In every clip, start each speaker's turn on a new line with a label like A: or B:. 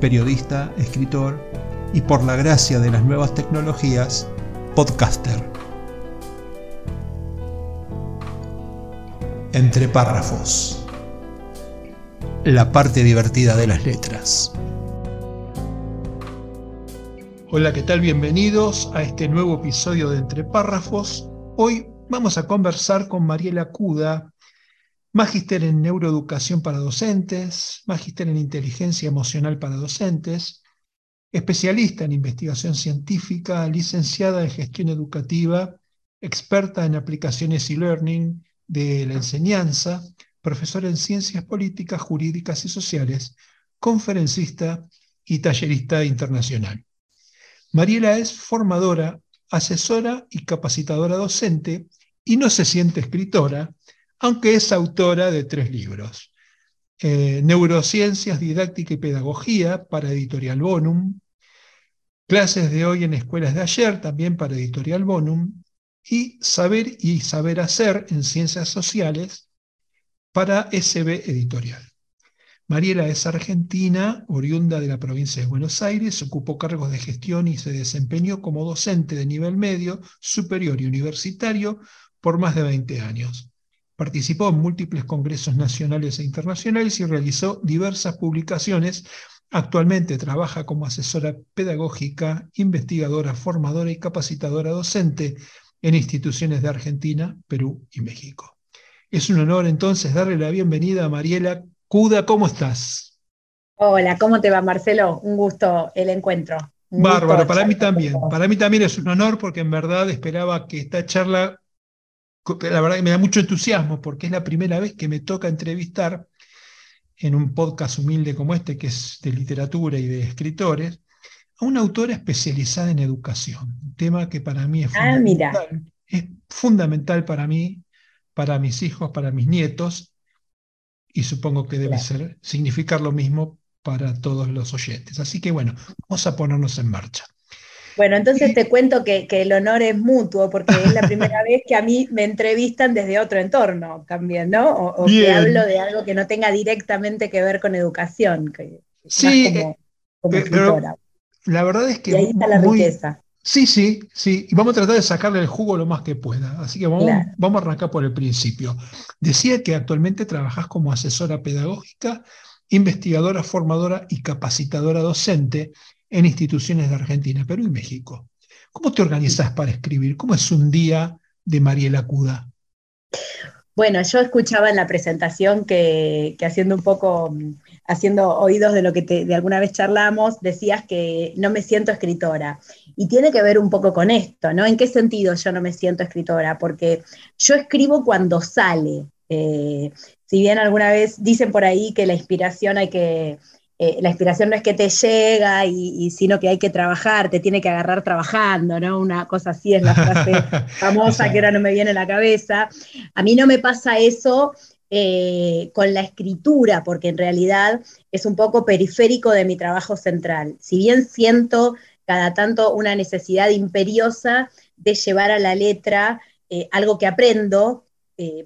A: periodista, escritor y por la gracia de las nuevas tecnologías, podcaster. Entre párrafos. La parte divertida de las letras. Hola, ¿qué tal? Bienvenidos a este nuevo episodio de Entre párrafos. Hoy vamos a conversar con Mariela Cuda, magíster en neuroeducación para docentes, magíster en inteligencia emocional para docentes, especialista en investigación científica, licenciada en gestión educativa, experta en aplicaciones y learning de la enseñanza, profesora en ciencias políticas, jurídicas y sociales, conferencista y tallerista internacional. Mariela es formadora, asesora y capacitadora docente y no se siente escritora, aunque es autora de tres libros. Eh, Neurociencias, Didáctica y Pedagogía para Editorial Bonum, Clases de hoy en Escuelas de ayer también para Editorial Bonum, y Saber y Saber Hacer en Ciencias Sociales para SB Editorial. Mariela es argentina, oriunda de la provincia de Buenos Aires, ocupó cargos de gestión y se desempeñó como docente de nivel medio, superior y universitario por más de 20 años. Participó en múltiples congresos nacionales e internacionales y realizó diversas publicaciones. Actualmente trabaja como asesora pedagógica, investigadora, formadora y capacitadora docente en instituciones de Argentina, Perú y México. Es un honor entonces darle la bienvenida a Mariela Cuda. ¿Cómo estás?
B: Hola, ¿cómo te va Marcelo? Un gusto el encuentro.
A: Bárbaro, para mí también. Para mí también es un honor porque en verdad esperaba que esta charla la verdad que me da mucho entusiasmo porque es la primera vez que me toca entrevistar en un podcast humilde como este, que es de literatura y de escritores, a una autora especializada en educación, un tema que para mí es ah, fundamental, es fundamental para mí, para mis hijos, para mis nietos, y supongo que debe ser, significar lo mismo para todos los oyentes. Así que bueno, vamos a ponernos en marcha.
B: Bueno, entonces te cuento que, el honor es mutuo, porque es la primera vez que a mí me entrevistan desde otro entorno también, ¿no? O, que hablo de algo que no tenga directamente que ver con educación.
A: sí, eh, pero la verdad es que...
B: Y ahí está la riqueza.
A: Sí, sí, sí. Y vamos a tratar de sacarle el jugo lo más que pueda. Así que vamos, vamos a arrancar por el principio. Decía que actualmente trabajas como asesora pedagógica, investigadora, formadora y capacitadora docente en instituciones de Argentina, Perú y México. ¿Cómo te organizas para escribir? ¿Cómo es un día de Mariela Cuda?
B: Bueno, yo escuchaba en la presentación que, haciendo un poco, haciendo oídos de lo que de alguna vez charlamos, decías que no me siento escritora. Y tiene que ver un poco con esto, ¿no? ¿En qué sentido yo no me siento escritora? Porque yo escribo cuando sale. Eh, si bien alguna vez dicen por ahí que la inspiración hay que, eh, la inspiración no es que te llega, y, sino que hay que trabajar, te tiene que agarrar trabajando, ¿no? Una cosa así es la frase famosa que ahora no me viene a la cabeza. A mí no me pasa eso eh, con la escritura, porque en realidad es un poco periférico de mi trabajo central. Si bien siento cada tanto una necesidad imperiosa de llevar a la letra eh, algo que aprendo,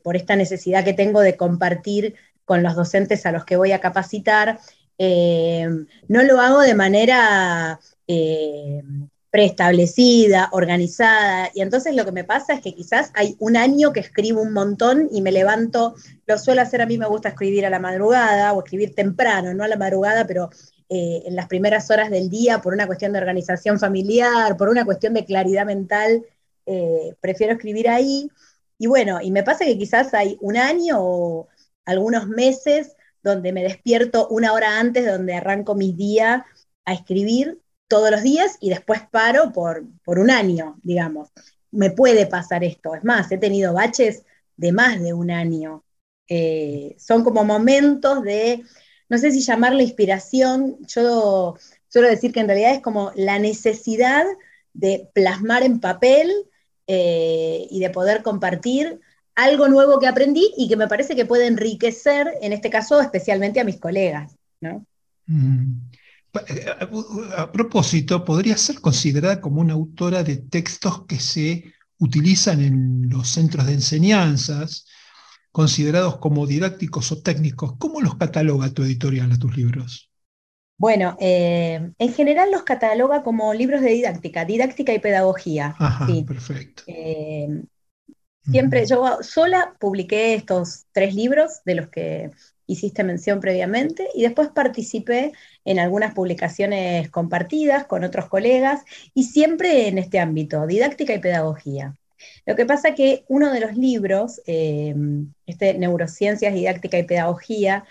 B: por esta necesidad que tengo de compartir con los docentes a los que voy a capacitar, eh, no lo hago de manera eh, preestablecida, organizada, y entonces lo que me pasa es que quizás hay un año que escribo un montón y me levanto, lo suelo hacer, a mí me gusta escribir a la madrugada o escribir temprano, no a la madrugada, pero eh, en las primeras horas del día por una cuestión de organización familiar, por una cuestión de claridad mental, prefiero escribir ahí. Y bueno, y me pasa que quizás hay un año o algunos meses donde me despierto una hora antes, donde arranco mis días a escribir todos los días y después paro por, por un año, digamos. Me puede pasar esto. Es más, he tenido baches de más de un año. Eh, son como momentos de no sé si llamarla inspiración, yo suelo decir que en realidad es como la necesidad de plasmar en papel eh, y de poder compartir algo nuevo que aprendí y que me parece que puede enriquecer, en este caso, especialmente a mis colegas.
A: Mm. Eh, a propósito, podría ser considerada como una autora de textos que se utilizan en los centros de enseñanzas, considerados como didácticos o técnicos. ¿Cómo los cataloga tu editorial a tus libros?
B: Bueno, eh, en general los cataloga como libros de didáctica, didáctica y pedagogía.
A: Ajá, perfecto.
B: Eh, siempre, yo sola publiqué estos tres libros de los que hiciste mención previamente y después participé en algunas publicaciones compartidas con otros colegas y siempre en este ámbito, didáctica y pedagogía. Lo que pasa que uno de los libros, eh, este Neurociencias, Didáctica y Pedagogía,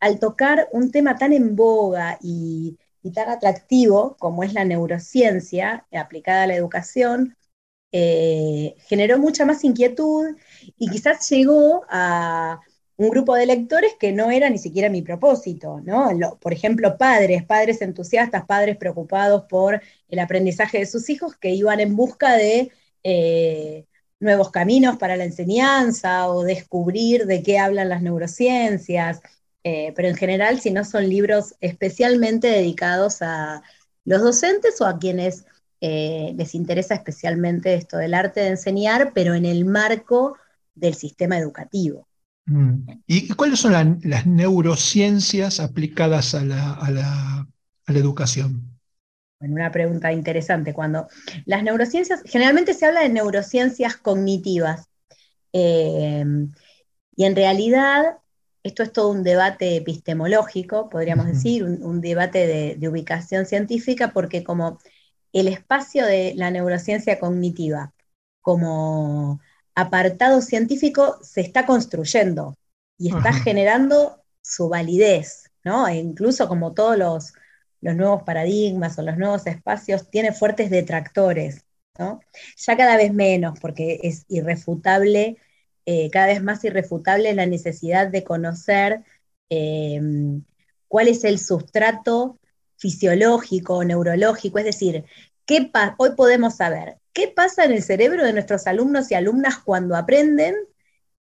B: al tocar un tema tan en boga y, tan atractivo como es la neurociencia aplicada a la educación, eh, generó mucha más inquietud y quizás llegó a un grupo de lectores que no era ni siquiera mi propósito, ¿no? por ejemplo, padres, padres entusiastas, padres preocupados por el aprendizaje de sus hijos que iban en busca de eh, nuevos caminos para la enseñanza o descubrir de qué hablan las neurociencias. Eh, pero en general, si no son libros especialmente dedicados a los docentes o a quienes eh, les interesa especialmente esto del arte de enseñar, pero en el marco del sistema educativo.
A: Mm. ¿Y cuáles son las neurociencias aplicadas a la, educación?
B: Bueno, una pregunta interesante. Cuando las neurociencias, generalmente se habla de neurociencias cognitivas. Eh, y en realidad esto es todo un debate epistemológico, podríamos decir, un, debate de, ubicación científica, porque como el espacio de la neurociencia cognitiva como apartado científico se está construyendo y está generando su validez, ¿no? E incluso como todos los, nuevos paradigmas o los nuevos espacios, tiene fuertes detractores, ¿no? Ya cada vez menos, porque es irrefutable eh, cada vez más irrefutable la necesidad de conocer em, cuál es el sustrato fisiológico, neurológico, es decir, ¿qué hoy podemos saber qué pasa en el cerebro de nuestros alumnos y alumnas cuando aprenden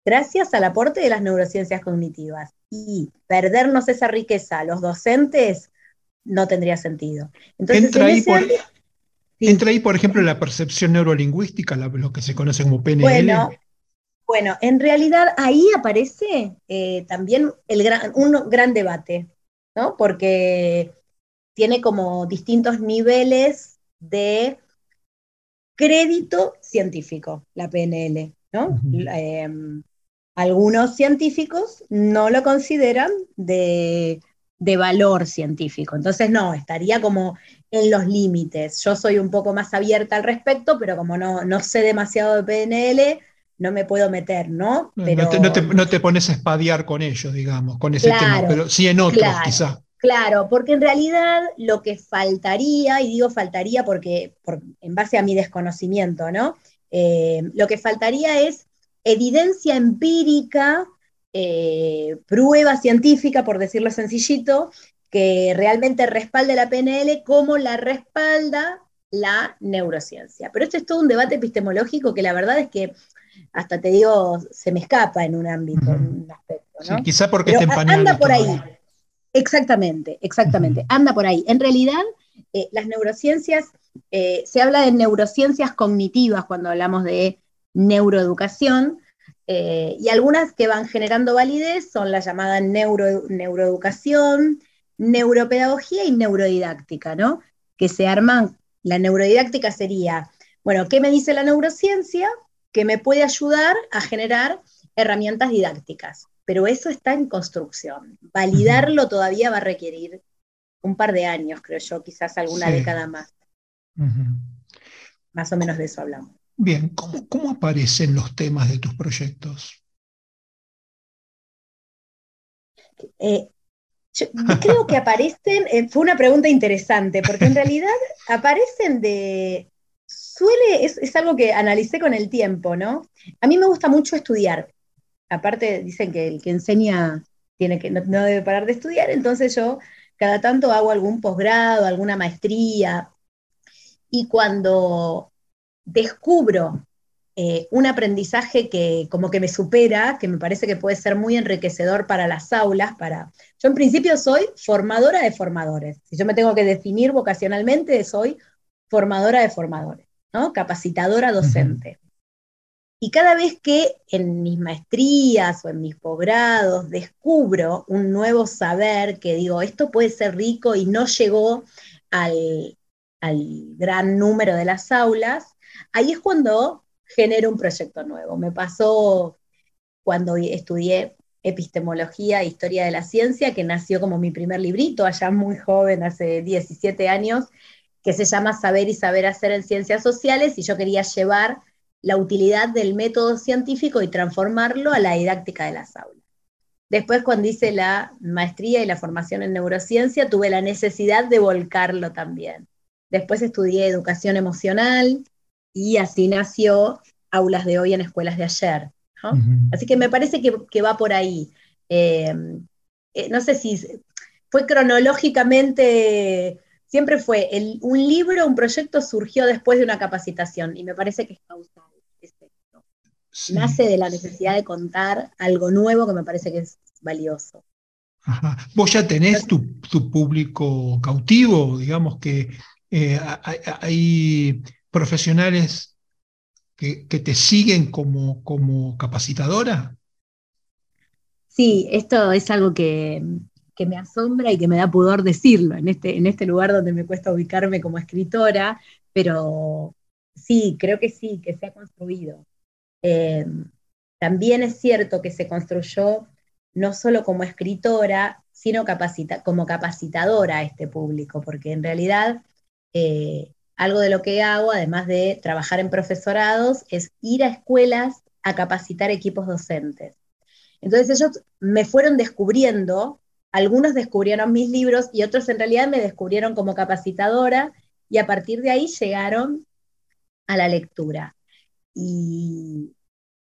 B: gracias al aporte de las neurociencias cognitivas. Y perdernos esa riqueza a los docentes no tendría sentido.
A: Entonces, entra, ahí por, entra ahí, por ejemplo, la percepción neurolingüística, lo que se conoce como PNL.
B: Bueno, en realidad ahí aparece eh, también el gran, un gran debate, ¿no? Porque tiene como distintos niveles de crédito científico, la PNL, ¿no? Em, algunos científicos no lo consideran de, de, valor científico. Entonces, no, estaría como en los límites. Yo soy un poco más abierta al respecto, pero como no, no sé demasiado de PNL, no me puedo meter, ¿no?
A: Pero... No, te, pones a espadear con ellos, digamos, con ese tema, pero sí en otros, quizás.
B: Claro, porque en realidad lo que faltaría, y digo faltaría porque en base a mi desconocimiento, ¿no? Eh, lo que faltaría es evidencia empírica, eh, prueba científica, por decirlo sencillito, que realmente respalde la PNL como la respalda la neurociencia. Pero esto es todo un debate epistemológico que la verdad es que hasta te digo, se me escapa en un ámbito, en un aspecto. ¿no?
A: quizá porque está
B: Anda por ahí. Exactamente, exactamente. Anda por ahí. En realidad, eh, las neurociencias, eh, se habla de neurociencias cognitivas cuando hablamos de neuroeducación, eh, y algunas que van generando validez son la llamada neuro, neuroeducación, neuropedagogía y neurodidáctica, ¿no? Que se arman, la neurodidáctica sería, bueno, ¿qué me dice la neurociencia? que me puede ayudar a generar herramientas didácticas. Pero eso está en construcción. Validarlo todavía va a requerir un par de años, creo yo, quizás alguna década más. Más o menos de eso hablamos.
A: Bien, ¿cómo, aparecen los temas de tus proyectos?
B: Eh, creo que aparecen, eh, fue una pregunta interesante, porque en realidad aparecen de, suele, es, algo que analicé con el tiempo, ¿no? A mí me gusta mucho estudiar. Aparte, dicen que el que enseña tiene que, no, debe parar de estudiar, entonces yo cada tanto hago algún posgrado, alguna maestría, y cuando descubro eh, un aprendizaje que como que me supera, que me parece que puede ser muy enriquecedor para las aulas, para... Yo en principio soy formadora de formadores. Si yo me tengo que definir vocacionalmente, soy formadora de formadores, ¿no? Capacitadora docente. Y cada vez que en mis maestrías o en mis posgrados descubro un nuevo saber que digo, esto puede ser rico y no llegó al, al gran número de las aulas, ahí es cuando genero un proyecto nuevo. Me pasó cuando estudié epistemología e historia de la ciencia, que nació como mi primer librito, allá muy joven, hace 17 años, que se llama Saber y Saber Hacer en Ciencias Sociales, y yo quería llevar la utilidad del método científico y transformarlo a la didáctica de las aulas. Después, cuando hice la maestría y la formación en neurociencia, tuve la necesidad de volcarlo también. Después estudié educación emocional, y así nació Aulas de Hoy en Escuelas de Ayer. Así que me parece que, va por ahí. Eh, eh, no sé si fue cronológicamente, siempre fue un libro, un proyecto surgió después de una capacitación y me parece que es causal. Nace de la necesidad de contar algo nuevo que me parece que es valioso.
A: Vos ya tenés tu, público cautivo, digamos que eh, hay profesionales que, te siguen como, como, capacitadora?
B: Sí, esto es algo que, me asombra y que me da pudor decirlo en este, en este lugar donde me cuesta ubicarme como escritora, pero sí, creo que sí, que se ha construido. Eh, también es cierto que se construyó no solo como escritora, sino como capacitadora a este público, porque en realidad eh, algo de lo que hago, además de trabajar en profesorados, es ir a escuelas a capacitar equipos docentes. Entonces ellos me fueron descubriendo, algunos descubrieron mis libros y otros en realidad me descubrieron como capacitadora y a partir de ahí llegaron a la lectura. Y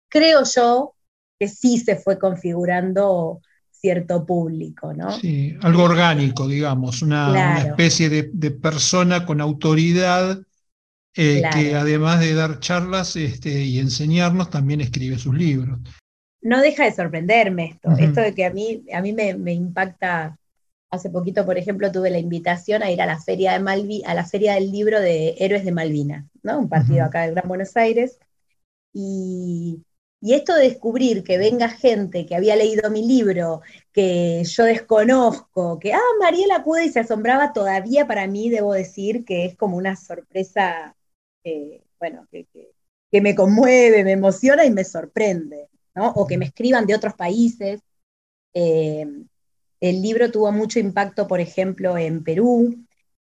B: creo yo que sí se fue configurando cierto público, ¿no?
A: Sí, algo orgánico, digamos, una, especie de, persona con autoridad eh, que además de dar charlas este, y enseñarnos, también escribe sus libros.
B: No deja de sorprenderme esto, esto de que a mí, a mí me, impacta. Hace poquito, por ejemplo, tuve la invitación a ir a la feria de Malvi, a la feria del libro de Héroes de Malvinas, ¿no? Un partido acá del Gran Buenos Aires. Y esto de descubrir que venga gente que había leído mi libro, que yo desconozco, que, ah, Mariela pude y se asombraba todavía para mí, debo decir que es como una sorpresa, eh, bueno, que, me conmueve, me emociona y me sorprende, ¿no? O que me escriban de otros países. Eh, el libro tuvo mucho impacto, por ejemplo, en Perú,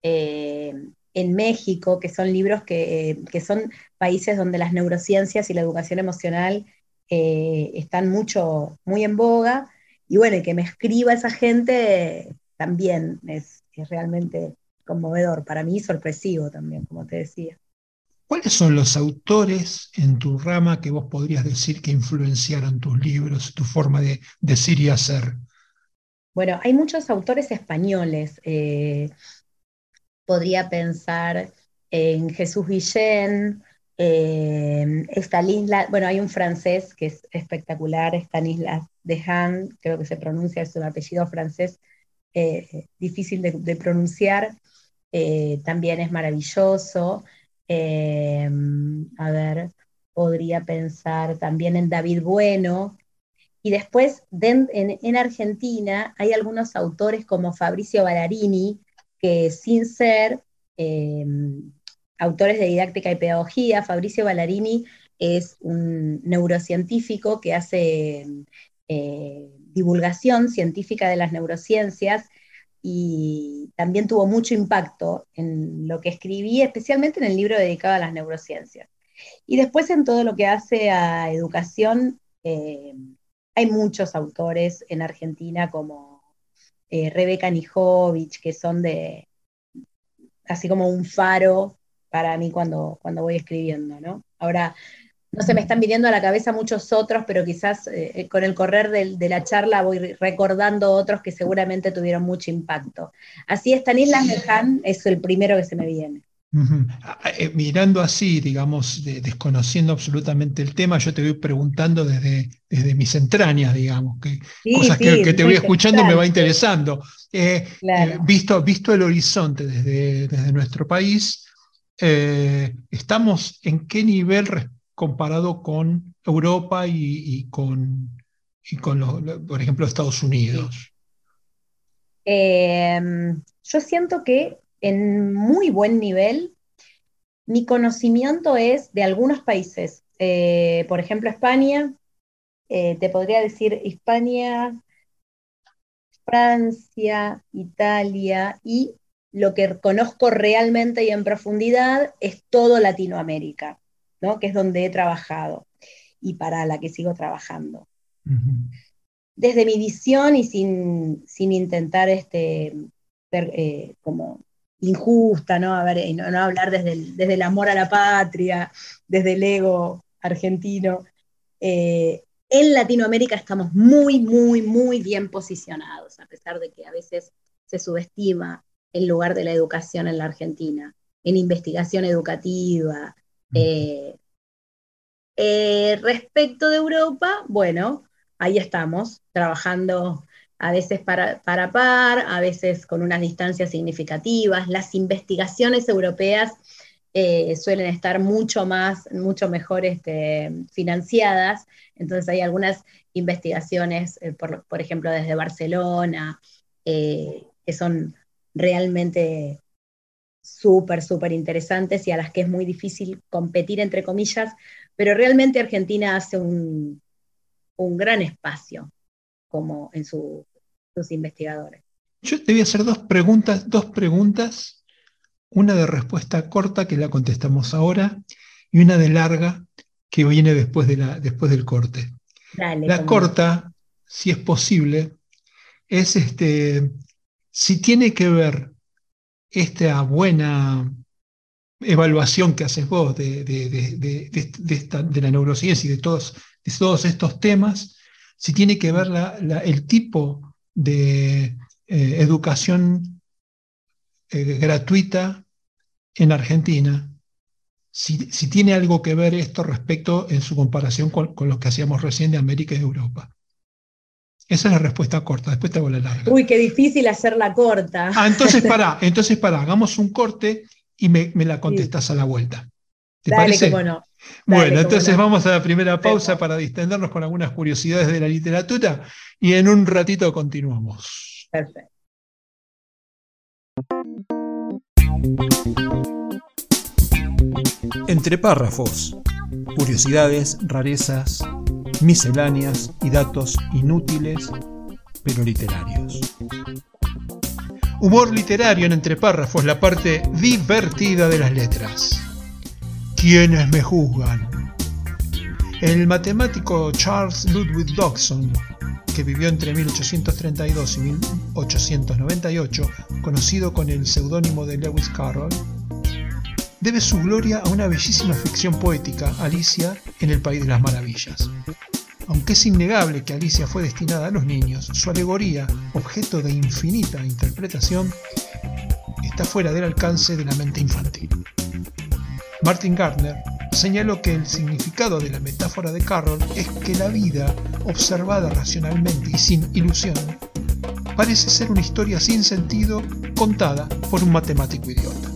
B: eh, en México, que son libros que, que, son países donde las neurociencias y la educación emocional eh, están mucho, muy en boga, y bueno, que me escriba esa gente también es, realmente conmovedor, para mí sorpresivo también, como te decía.
A: ¿Cuáles son los autores en tu rama que vos podrías decir que influenciaron tus libros, tu forma de decir y hacer?
B: Bueno, hay muchos autores españoles. Eh, podría pensar en Jesús Guillén, eh, Stanislas, bueno, hay un francés que es espectacular, Stanislas Han, creo que se pronuncia, es un apellido francés eh, difícil de, pronunciar, eh, también es maravilloso. Eh, a ver, podría pensar también en David Bueno. Y después, en, Argentina, hay algunos autores como Fabricio Ballarini, que sin ser autores de didáctica y pedagogía. Fabricio Ballarini es un neurocientífico que hace eh, divulgación científica de las neurociencias y también tuvo mucho impacto en lo que escribí, especialmente en el libro dedicado a las neurociencias. Y después en todo lo que hace a educación, eh, hay muchos autores en Argentina como eh, Rebeca Nijovic, que son de, así como un faro para mí cuando, cuando voy escribiendo, ¿no? Ahora, no se me están viniendo a la cabeza muchos otros, pero quizás eh, con el correr de, la charla voy recordando otros que seguramente tuvieron mucho impacto. Así, Stanislas Leján es el primero que se me viene.
A: Eh, mirando así, digamos, desconociendo absolutamente el tema, yo te voy preguntando desde, desde mis entrañas, digamos, que cosas que, te voy escuchando me va interesando. Eh, eh, visto, visto el horizonte desde, desde nuestro país, ¿estamos en qué nivel comparado con Europa y, con, con por ejemplo, Estados Unidos?
B: yo siento que en muy buen nivel. Mi conocimiento es de algunos países, eh, por ejemplo España, eh, te podría decir España, Francia, Italia y lo que conozco realmente y en profundidad es todo Latinoamérica, ¿no? que es donde he trabajado y para la que sigo trabajando. Desde mi visión y sin, intentar este, eh, como injusta, ¿no? A ver, no, hablar desde el, desde el, amor a la patria, desde el ego argentino. Eh, en Latinoamérica estamos muy, muy, muy bien posicionados, a pesar de que a veces se subestima el lugar de la educación en la Argentina, en investigación educativa. Eh, eh, respecto de Europa, bueno, ahí estamos, trabajando a veces para, para par, a veces con unas distancias significativas. Las investigaciones europeas eh, suelen estar mucho más, mucho mejor este, financiadas, entonces hay algunas investigaciones, eh, por, ejemplo, desde Barcelona, eh, que son realmente súper, súper interesantes y a las que es muy difícil competir, entre comillas, pero realmente Argentina hace un, un gran espacio como en sus investigadores.
A: Yo te voy a hacer dos preguntas, dos preguntas, una de respuesta corta que la contestamos ahora y una de larga que viene después, de la, después del corte. la corta, si es posible, es este, si tiene que ver esta buena evaluación que haces vos de, de, la neurociencia y de todos, de todos estos temas si tiene que ver el tipo de eh, educación eh, gratuita en Argentina, si, tiene algo que ver esto respecto en su comparación con, lo que hacíamos recién de América y Europa. Esa es la respuesta corta, después te hago la larga.
B: Uy, qué difícil hacerla corta.
A: Ah, entonces para, entonces para, hagamos un corte y me, la contestas a la vuelta.
B: ¿Te parece? no
A: bueno, entonces vamos a la primera pausa para distendernos con algunas curiosidades de la literatura y en un ratito continuamos. Perfecto. Entre párrafos, curiosidades, rarezas, misceláneas y datos inútiles, pero literarios. Humor literario en entre párrafos, la parte divertida de las letras. ¿Quiénes me juzgan? El matemático Charles Ludwig Dodson, que vivió entre 1832 y 1898, conocido con el seudónimo de Lewis Carroll, debe su gloria a una bellísima ficción poética, Alicia en el País de las Maravillas. Aunque es innegable que Alicia fue destinada a los niños, su alegoría, objeto de infinita interpretación, está fuera del alcance de la mente infantil. Martin Gardner señaló que el significado de la metáfora de Carroll es que la vida, observada racionalmente y sin ilusión, parece ser una historia sin sentido contada por un matemático idiota.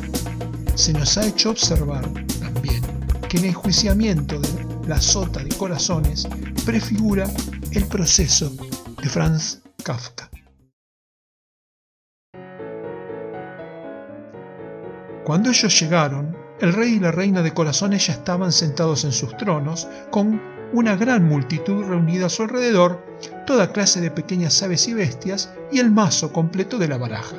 A: Se nos ha hecho observar también que el enjuiciamiento de la sota de corazones prefigura el proceso de Franz Kafka. Cuando ellos llegaron, el rey y la reina de corazones ya estaban sentados en sus tronos, con una gran multitud reunida a su alrededor, toda clase de pequeñas aves y bestias y el mazo completo de la baraja.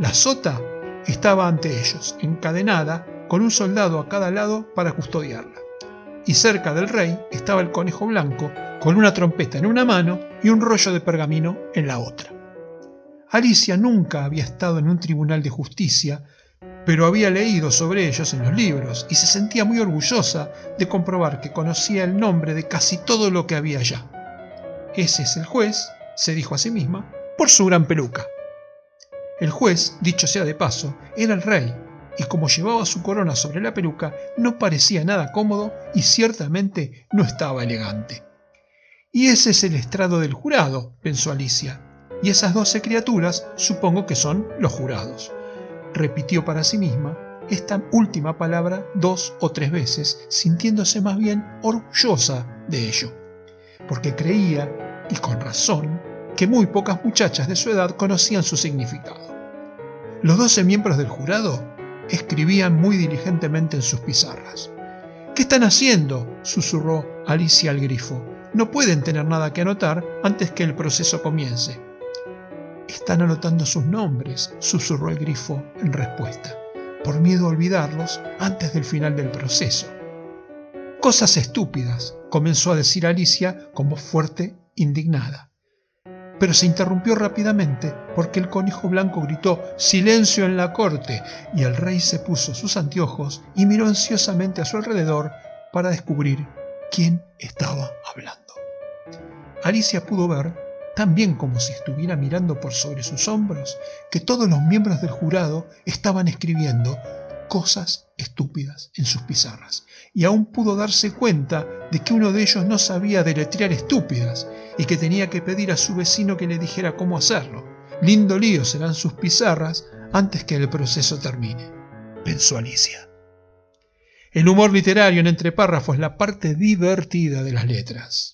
A: La sota estaba ante ellos, encadenada, con un soldado a cada lado para custodiarla. Y cerca del rey estaba el conejo blanco, con una trompeta en una mano y un rollo de pergamino en la otra. Alicia nunca había estado en un tribunal de justicia, pero había leído sobre ellos en los libros y se sentía muy orgullosa de comprobar que conocía el nombre de casi todo lo que había allá. Ese es el juez, se dijo a sí misma, por su gran peluca. El juez, dicho sea de paso, era el rey, y como llevaba su corona sobre la peluca, no parecía nada cómodo y ciertamente no estaba elegante. Y ese es el estrado del jurado, pensó Alicia, y esas doce criaturas supongo que son los jurados repitió para sí misma esta última palabra dos o tres veces, sintiéndose más bien orgullosa de ello, porque creía, y con razón, que muy pocas muchachas de su edad conocían su significado. Los doce miembros del jurado escribían muy diligentemente en sus pizarras. ¿Qué están haciendo? susurró Alicia al grifo. No pueden tener nada que anotar antes que el proceso comience. Están anotando sus nombres, susurró el grifo en respuesta, por miedo a olvidarlos antes del final del proceso. Cosas estúpidas, comenzó a decir Alicia con voz fuerte, indignada. Pero se interrumpió rápidamente porque el conejo blanco gritó Silencio en la corte y el rey se puso sus anteojos y miró ansiosamente a su alrededor para descubrir quién estaba hablando. Alicia pudo ver tan bien como si estuviera mirando por sobre sus hombros, que todos los miembros del jurado estaban escribiendo cosas estúpidas en sus pizarras, y aún pudo darse cuenta de que uno de ellos no sabía deletrear estúpidas y que tenía que pedir a su vecino que le dijera cómo hacerlo. Lindo lío serán sus pizarras antes que el proceso termine, pensó Alicia. El humor literario en entre párrafos es la parte divertida de las letras.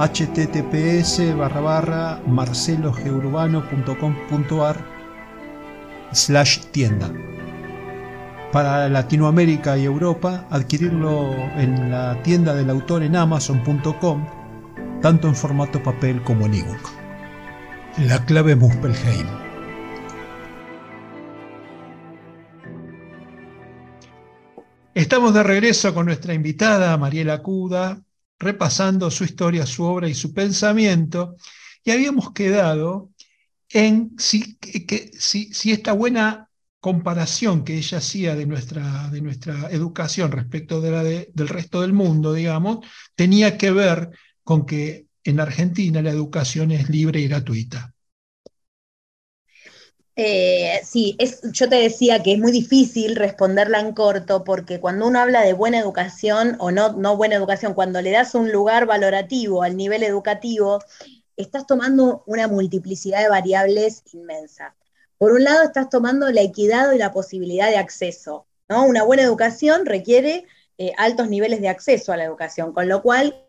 A: https barra barra marcelogeurbano.com.ar slash tienda. Para Latinoamérica y Europa, adquirirlo en la tienda del autor en amazon.com, tanto en formato papel como en ebook. La clave Muspelheim. Estamos de regreso con nuestra invitada Mariela Cuda, repasando su historia, su obra y su pensamiento, y habíamos quedado en si, si, esta buena comparación que ella hacía de nuestra, de nuestra educación respecto de la del resto del mundo, digamos, tenía que ver con que en Argentina la educación es libre y gratuita.
B: Eh, sí, yo te decía que es muy difícil responderla en corto porque cuando uno habla de buena educación o no, no buena educación, cuando le das un lugar valorativo al nivel educativo, estás tomando una multiplicidad de variables inmensa. Por un lado, estás tomando la equidad y la posibilidad de acceso. ¿no? Una buena educación requiere eh, altos niveles de acceso a la educación, con lo cual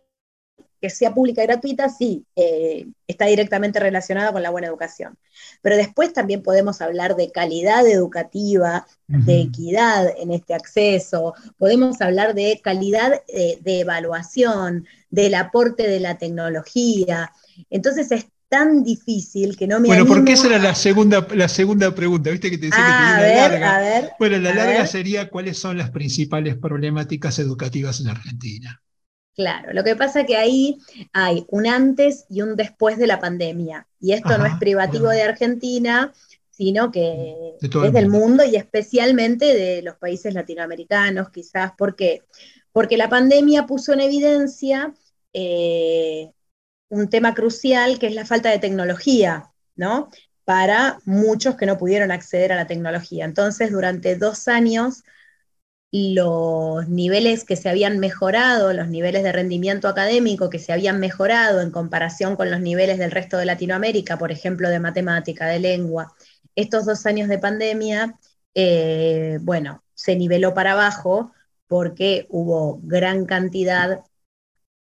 B: que sea pública y gratuita, sí, eh, está directamente relacionada con la buena educación. Pero después también podemos hablar de calidad educativa, de equidad en este acceso, podemos hablar de calidad eh, de evaluación, del aporte de la tecnología. Entonces es tan difícil que no me
A: Bueno, porque esa era la segunda, la segunda pregunta, viste que te decía que tenía
B: una
A: larga.
B: A ver,
A: bueno, la larga sería cuáles son las principales problemáticas educativas en Argentina.
B: Claro, lo que pasa es que ahí hay un antes y un después de la pandemia. Y esto no es privativo de Argentina, sino que es del mundo y especialmente de los países latinoamericanos, quizás. ¿Por qué? Porque la pandemia puso en evidencia eh, un tema crucial que es la falta de tecnología, ¿no? para muchos que no pudieron acceder a la tecnología. Entonces, durante dos años, los niveles que se habían mejorado, los niveles de rendimiento académico que se habían mejorado en comparación con los niveles del resto de Latinoamérica, por ejemplo, de matemática, de lengua, estos dos años de pandemia, eh, bueno, se niveló para abajo porque hubo gran cantidad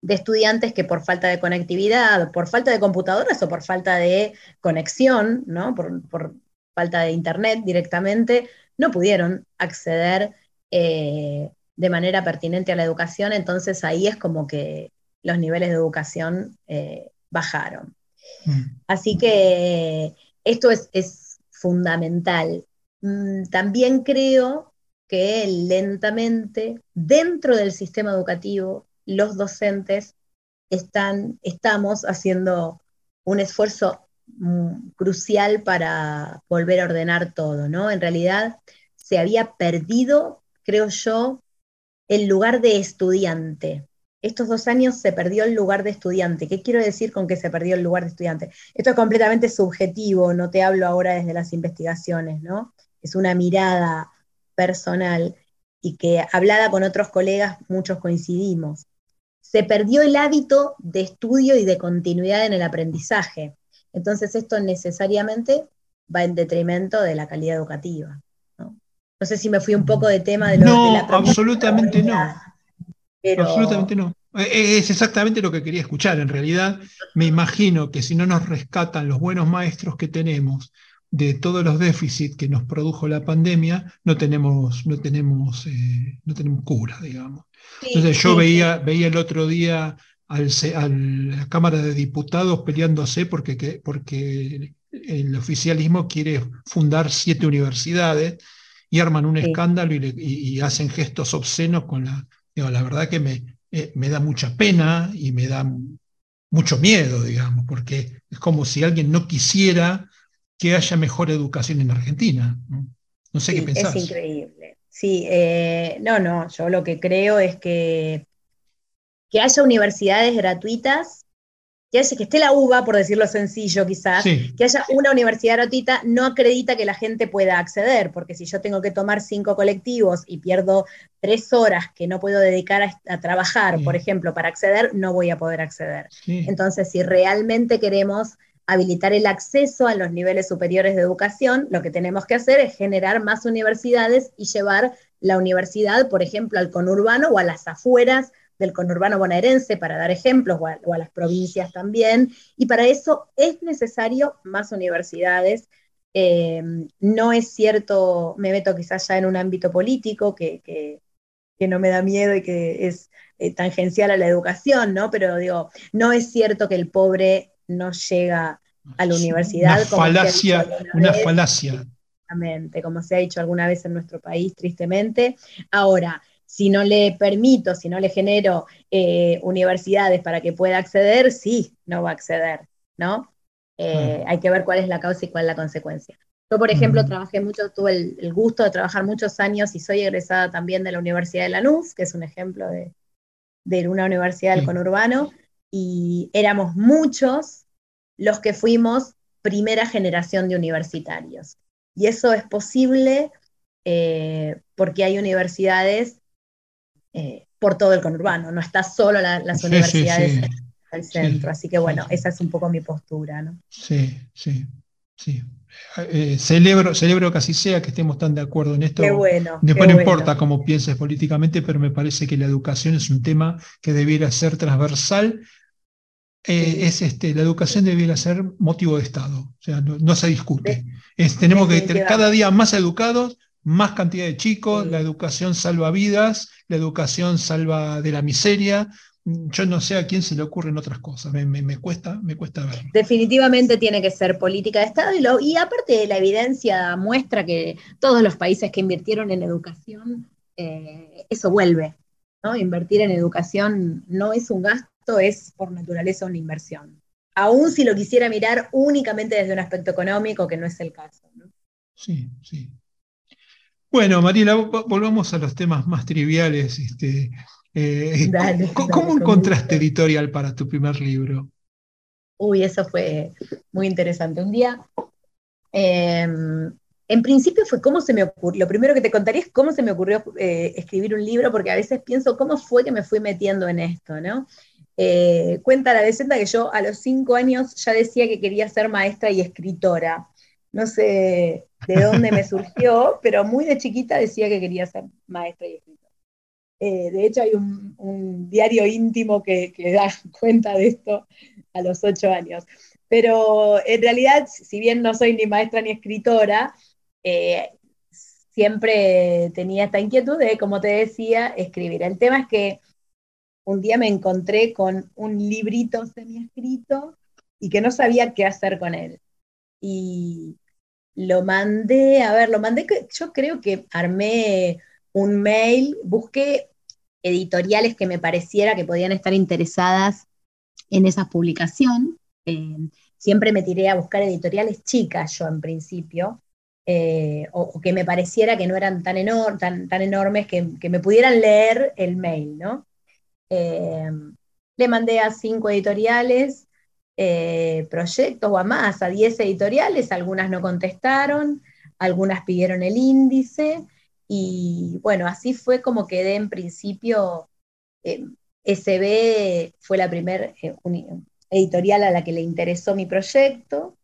B: de estudiantes que por falta de conectividad, por falta de computadoras o por falta de conexión, ¿no? por, falta de internet directamente, no pudieron acceder eh, de manera pertinente a la educación, entonces ahí es como que los niveles de educación eh, bajaron. Mm. Así que esto es, es fundamental. Mm, también creo que lentamente dentro del sistema educativo los docentes están, estamos haciendo un esfuerzo mm, crucial para volver a ordenar todo, ¿no? En realidad se había perdido, creo yo, el lugar de estudiante. Estos dos años se perdió el lugar de estudiante. ¿Qué quiero decir con que se perdió el lugar de estudiante? Esto es completamente subjetivo, no te hablo ahora desde las investigaciones, ¿no? Es una mirada personal y que hablada con otros colegas muchos coincidimos se perdió el hábito de estudio y de continuidad en el aprendizaje. Entonces esto necesariamente va en detrimento de la calidad educativa. No, sé si me fui un poco de tema de lo
A: no,
B: de
A: la absolutamente no. Absolutamente no. Eh, es exactamente lo que quería escuchar. En realidad, me imagino que si no nos rescatan los buenos maestros que tenemos de todos los déficits que nos produjo la pandemia, no tenemos, no tenemos, eh, no tenemos cura, digamos. Entonces yo veía, veía el otro día al, a la Cámara de Diputados peleándose porque, porque el oficialismo quiere fundar siete universidades y arman un escándalo y, hacen gestos obscenos con la... la verdad que me, eh, me da mucha pena y me da mucho miedo, digamos, porque es como si alguien no quisiera que haya mejor educación en Argentina. No, sé qué pensás.
B: Es increíble. Sí, eh, no, no, yo lo que creo es que, que haya universidades gratuitas, que, haya, que esté la UBA, por decirlo sencillo quizás, que haya una universidad gratuita no acredita que la gente pueda acceder, porque si yo tengo que tomar cinco colectivos y pierdo tres horas que no puedo dedicar a, trabajar, por ejemplo, para acceder, no voy a poder acceder. Entonces, si realmente queremos habilitar el acceso a los niveles superiores de educación, lo que tenemos que hacer es generar más universidades y llevar la universidad, por ejemplo, al conurbano o a las afueras del conurbano bonaerense, para dar ejemplos, o a, las provincias también. Y para eso es necesario más universidades. Eh, no es cierto, me meto quizás ya en un ámbito político que, que, no me da miedo y que es eh, tangencial a la educación, ¿no? Pero digo, no es cierto que el pobre no llega a la universidad.
A: Una falacia, una falacia.
B: Como se ha dicho alguna vez en nuestro país, tristemente. Ahora, si no le permito, si no le genero eh, universidades para que pueda acceder, sí, no va a acceder, ¿no? Eh, hay que ver cuál es la causa y cuál es la consecuencia. Yo, por ejemplo, trabajé mucho, tuve el, gusto de trabajar muchos años y soy egresada también de la Universidad de Lanús, que es un ejemplo de, una universidad del conurbano, y éramos muchos los que fuimos primera generación de universitarios. Y eso es posible eh, porque hay universidades eh, por todo el conurbano, no está solo las universidades del centro. Así que bueno, esa es un poco mi postura. ¿no?
A: Sí, sí, sí. Eh, celebro, celebro que así sea, que estemos tan de acuerdo en esto.
B: Qué bueno,
A: Después no importa cómo pienses políticamente, pero me parece que la educación es un tema que debiera ser transversal eh, es este, la educación debiera ser motivo de Estado, o sea, no, se discute. Es, tenemos que tener cada día más educados, más cantidad de chicos, la educación salva vidas, la educación salva de la miseria. Yo no sé a quién se le ocurren otras cosas, me, cuesta, me cuesta ver.
B: Definitivamente tiene que ser política de Estado y, lo, y aparte la evidencia muestra que todos los países que invirtieron en educación, eh, eso vuelve. ¿no? Invertir en educación no es un gasto es por naturaleza una inversión. Aún si lo quisiera mirar únicamente desde un aspecto económico, que no es el caso.
A: Sí, sí. Bueno, Mariela, volvamos a los temas más triviales. Este, eh, ¿Cómo, encontraste editorial para tu primer libro?
B: Uy, eso fue muy interesante. Un día Em, en principio fue cómo se me ocurrió, lo primero que te contaría es cómo se me ocurrió eh, escribir un libro, porque a veces pienso cómo fue que me fui metiendo en esto, ¿no? Eh, cuenta la leyenda que yo a los cinco años ya decía que quería ser maestra y escritora. No sé de dónde me surgió, pero muy de chiquita decía que quería ser maestra y escritora. Eh, de hecho, hay un, diario íntimo que, da cuenta de esto a los ocho años. Pero en realidad, si bien no soy ni maestra ni escritora, eh, siempre tenía esta inquietud de, como te decía, escribir. El tema es que un día me encontré con un librito semi-escrito y que no sabía qué hacer con él. Y lo mandé, a ver, lo mandé, yo creo que armé un mail, busqué editoriales que me pareciera que podían estar interesadas en esa publicación. Eh, siempre me tiré a buscar editoriales chicas yo en principio, eh, o, que me pareciera que no eran tan, tan, enormes que, me pudieran leer el mail, ¿no? Eh, le mandé a cinco editoriales proyectos o a más, a diez editoriales, algunas no contestaron, algunas pidieron el índice, y bueno, así fue como quedé en principio. Eh, SB fue la primera eh, editorial a la que le interesó mi proyecto.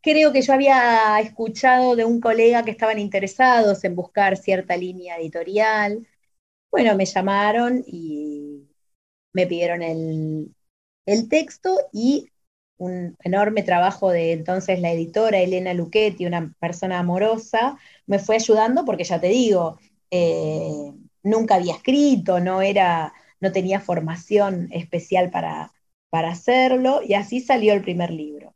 B: Creo que yo había escuchado de un colega que estaban interesados en buscar cierta línea editorial. Bueno, me llamaron y me pidieron el, el texto y un enorme trabajo de entonces la editora Elena Luchetti, una persona amorosa, me fue ayudando porque ya te digo, eh, nunca había escrito, no, era, no tenía formación especial para, para hacerlo, y así salió el primer libro.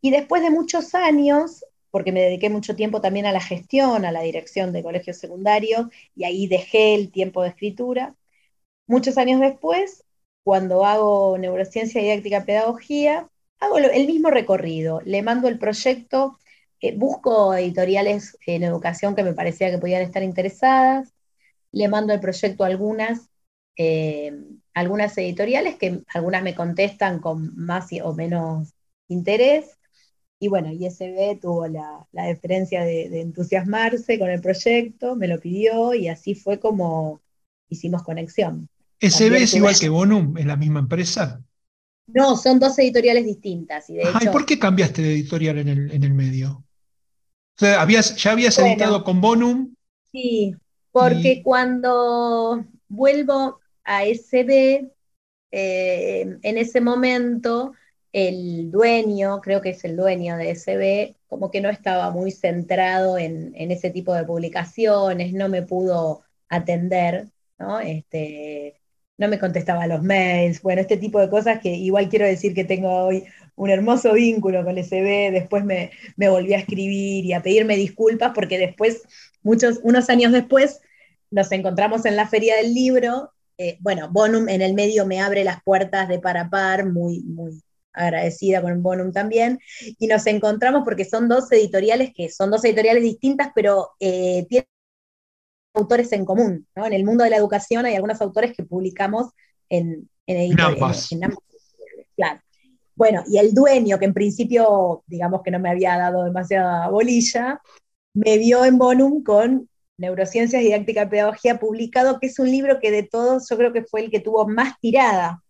B: Y después de muchos años, porque me dediqué mucho tiempo también a la gestión, a la dirección de colegios secundarios, y ahí dejé el tiempo de escritura, muchos años después, cuando hago neurociencia didáctica pedagogía, hago el mismo recorrido, le mando el proyecto, eh, busco editoriales en educación que me parecía que podían estar interesadas, le mando el proyecto a algunas, eh, editoriales que algunas me contestan con más o menos interés. Y bueno, ISB tuvo la, la deferencia de, entusiasmarse con el proyecto, me lo pidió y así fue como hicimos conexión.
A: ¿SB es igual que Bonum, en la misma empresa?
B: No, son dos editoriales distintas. Y, de
A: por qué cambiaste de editorial en el, medio? O sea, habías, ya habías editado con Bonum.
B: Sí, porque cuando vuelvo a SB, eh, en ese momento el dueño, creo que es el dueño de SB, como que no estaba muy centrado en, en ese tipo de publicaciones, no me pudo atender, ¿no? Este, no me contestaba los mails, bueno, este tipo de cosas que igual quiero decir que tengo hoy un hermoso vínculo con el SB, después me, volví a escribir y a pedirme disculpas porque después, muchos, unos años después, nos encontramos en la feria del libro, eh, bueno, Bonum en el medio me abre las puertas de par a par, muy, muy agradecida con Bonum también, y nos encontramos porque son dos editoriales que son dos editoriales distintas, pero eh, tienen autores en común, ¿no? En el mundo de la educación hay algunos autores que publicamos en, en claro. Bueno, y el dueño, que en principio, digamos que no me había dado demasiada bolilla, me vio en Bonum con Neurociencias, Didáctica y Pedagogía publicado, que es un libro que de todos yo creo que fue el que tuvo más tirada,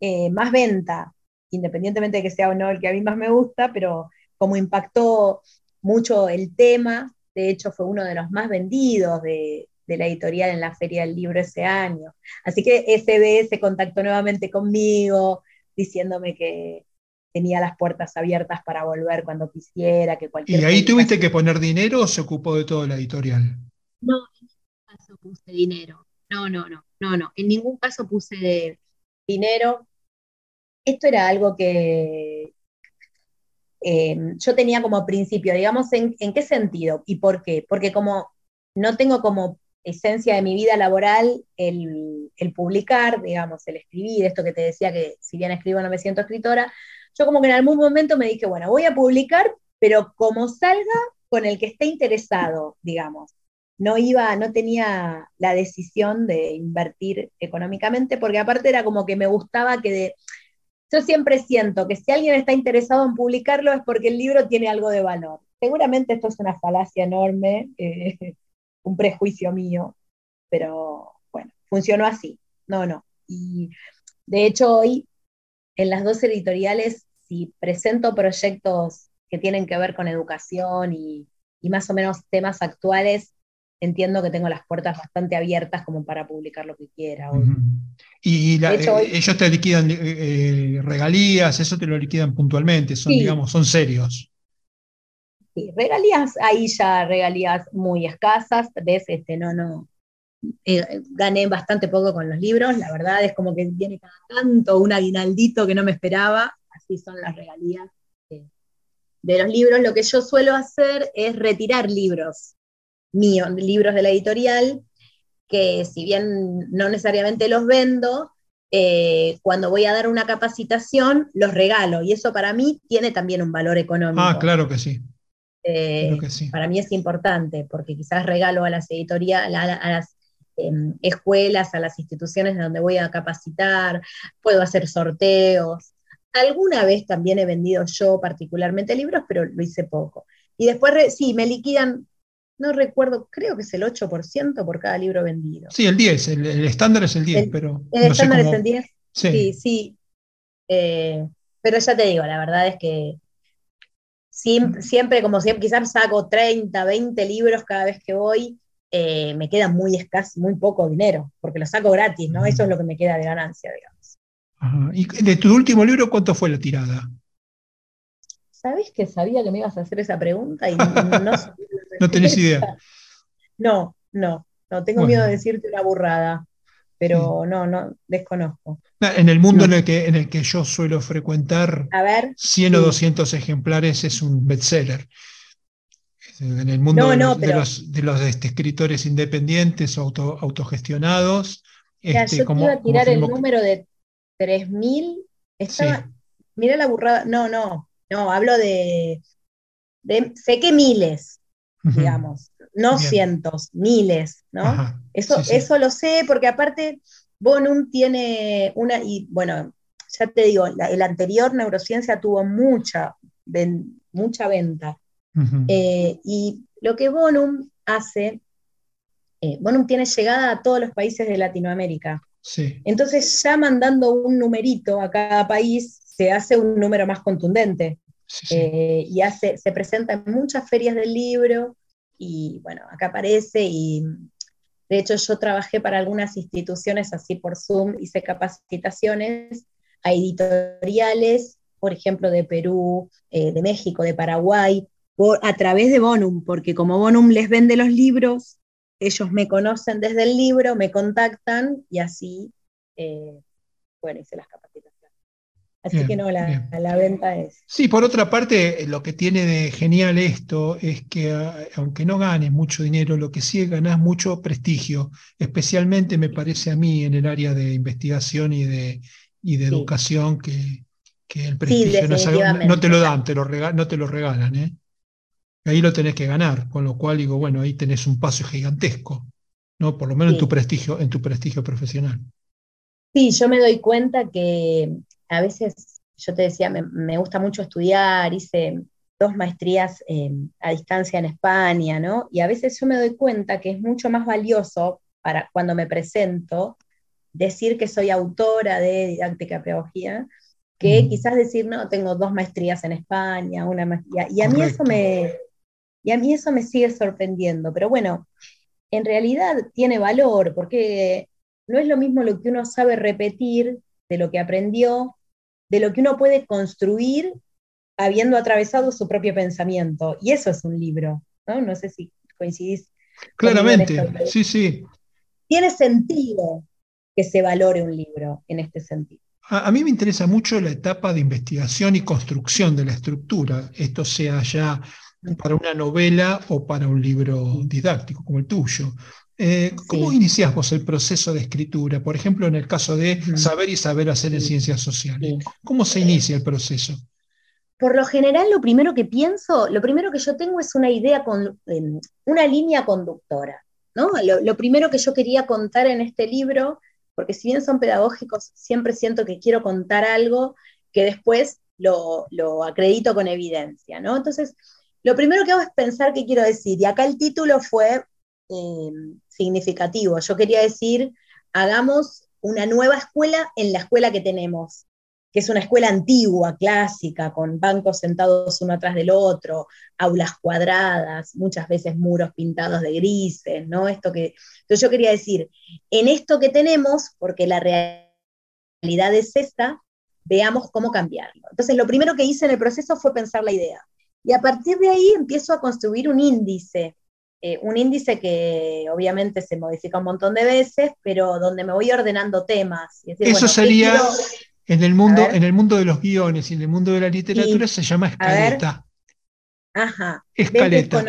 B: eh, más venta, independientemente de que sea o no el que a mí más me gusta, pero como impactó mucho el tema, de hecho fue uno de los más vendidos de, la editorial en la Feria del Libro ese año. Así que SB se contactó nuevamente conmigo diciéndome que tenía las puertas abiertas para volver cuando quisiera, que cualquier...
A: ¿Y ahí tuviste que poner dinero o se ocupó de todo la editorial?
B: No, en ningún caso puse dinero. No, no, no, no, no. En ningún caso puse dinero. Esto era algo que, Em, yo tenía como principio, digamos, ¿en, qué sentido y por qué? Porque como no tengo como esencia de mi vida laboral el, publicar, digamos, el escribir, esto que te decía que si bien escribo no me siento escritora, yo como que en algún momento me dije, bueno, voy a publicar, pero como salga con el que esté interesado, digamos. No iba, no tenía la decisión de invertir económicamente, porque aparte era como que me gustaba que de, yo siempre siento que si alguien está interesado en publicarlo es porque el libro tiene algo de valor. seguramente esto es una falacia enorme, eh, un prejuicio mío, pero bueno, funcionó así. No, no. Y de hecho hoy en las dos editoriales, si presento proyectos que tienen que ver con educación y, más o menos temas actuales, entiendo que tengo las puertas bastante abiertas como para publicar lo que quiera.
A: Y eh, ellos te liquidan eh, eh, regalías, eso te lo liquidan puntualmente, son, digamos, son serios.
B: Sí, regalías, ahí ya regalías muy escasas, ves, este, no, no, gané bastante poco con los libros, la verdad es como que viene cada tanto un aguinaldito que no me esperaba, así son las regalías de los libros. Lo que yo suelo hacer es retirar libros míos, libros de la editorial, que si bien no necesariamente los vendo, eh, cuando voy a dar una capacitación, los regalo. Y eso para mí tiene también un valor económico.
A: Ah, claro que sí.
B: Eh, para mí es importante, porque quizás regalo a las editoriales, a, las em, escuelas, a las instituciones donde voy a capacitar, puedo hacer sorteos. Alguna vez también he vendido yo particularmente libros, pero lo hice poco. Y después, sí, me liquidan, no recuerdo, creo que es el 8% por cada libro vendido.
A: Sí, el 10, el, estándar es el 10, pero...
B: El estándar es el 10. Sí, sí. Eh, pero ya te digo, la verdad es que siempre, como siempre, quizás saco 30, 20 libros cada vez que voy, eh, me queda muy escaso, muy poco dinero, porque lo saco gratis, ¿no? Eso es lo que me queda de ganancia, digamos.
A: ¿Y de tu último libro cuánto fue la tirada?
B: ¿Sabes que sabía que me ibas a hacer esa pregunta y no,
A: no, tenés idea?
B: No, no, no, tengo miedo de decirte una burrada pero no, no, desconozco.
A: En el mundo en, el que, en el que yo suelo frecuentar,
B: A ver,
A: 100 o 200 ejemplares es un bestseller. En el mundo de, los, de, los, este, escritores independientes o auto, autogestionados.
B: Este, yo como, iba a tirar el número de 3.000. Estaba, Mirá la burrada. No, no, no, hablo de, sé que miles, digamos no cientos, miles, ¿no? eso, eso lo sé porque aparte Bonum tiene una, y bueno, ya te digo, el anterior neurociencia tuvo mucha, mucha venta. Eh, y lo que Bonum hace, eh, Bonum tiene llegada a todos los países de Latinoamérica.
A: Sí.
B: Entonces, ya mandando un numerito a cada país, se hace un número más contundente. Eh, y hace, se presenta en muchas ferias del libro, y bueno, acá aparece y de hecho yo trabajé para algunas instituciones así por Zoom, hice capacitaciones a editoriales, por ejemplo, de Perú, eh, de México, de Paraguay, a través de Bonum, porque como Bonum les vende los libros, ellos me conocen desde el libro, me contactan y así, eh, bueno, hice las capacitaciones. Así que no, la, venta es.
A: Sí, por otra parte, lo que tiene de genial esto es que ah, aunque no ganes mucho dinero, lo que sí es ganas mucho prestigio, especialmente me parece a mí en el área de investigación y de, de educación, que, el prestigio no, te lo dan, te lo no te lo regalan. ¿eh? Ahí lo tenés que ganar, con lo cual digo, bueno, ahí tenés un paso gigantesco, ¿no? por lo menos en, tu prestigio, en tu prestigio profesional.
B: Sí, yo me doy cuenta que a veces, yo te decía, me, gusta mucho estudiar, hice dos maestrías eh, a distancia en España, ¿no? Y a veces yo me doy cuenta que es mucho más valioso para cuando me presento decir que soy autora de didáctica pedagogía, que quizás decir, no, tengo dos maestrías en España, una maestría. Y a mí eso me, y a mí eso me sigue sorprendiendo. Pero bueno, en realidad tiene valor, porque no es lo mismo lo que uno sabe repetir de lo que aprendió, de lo que uno puede construir habiendo atravesado su propio pensamiento. Y eso es un libro, ¿no? No sé si coincidís.
A: Claramente, sí, sí.
B: Tiene sentido que se valore un libro en este sentido.
A: A, mí me interesa mucho la etapa de investigación y construcción de la estructura, esto sea ya para una novela o para un libro didáctico como el tuyo. Eh, ¿Cómo inicias vos el proceso de escritura? Por ejemplo, en el caso de saber y saber hacer en ciencias sociales. ¿Cómo se inicia el proceso?
B: Por lo general, lo primero que pienso, lo primero que yo tengo es una idea, con, em, una línea conductora. ¿no? Lo, primero que yo quería contar en este libro, porque si bien son pedagógicos, siempre siento que quiero contar algo que después lo, acredito con evidencia. ¿no? Entonces, lo primero que hago es pensar qué quiero decir. Y acá el título fue eh, significativo. Yo quería decir, hagamos una nueva escuela en la escuela que tenemos, que es una escuela antigua, clásica, con bancos sentados uno atrás del otro, aulas cuadradas, muchas veces muros pintados de grises, ¿no? Esto que, entonces yo quería decir, en esto que tenemos, porque la realidad es esta, veamos cómo cambiarlo. Entonces, lo primero que hice en el proceso fue pensar la idea. Y a partir de ahí empiezo a construir un índice, eh, un índice que obviamente se modifica un montón de veces, pero donde me voy ordenando temas.
A: Eso sería, en, el mundo, en el mundo de los guiones y en el mundo de la literatura se llama escaleta.
B: Ajá. Escaleta.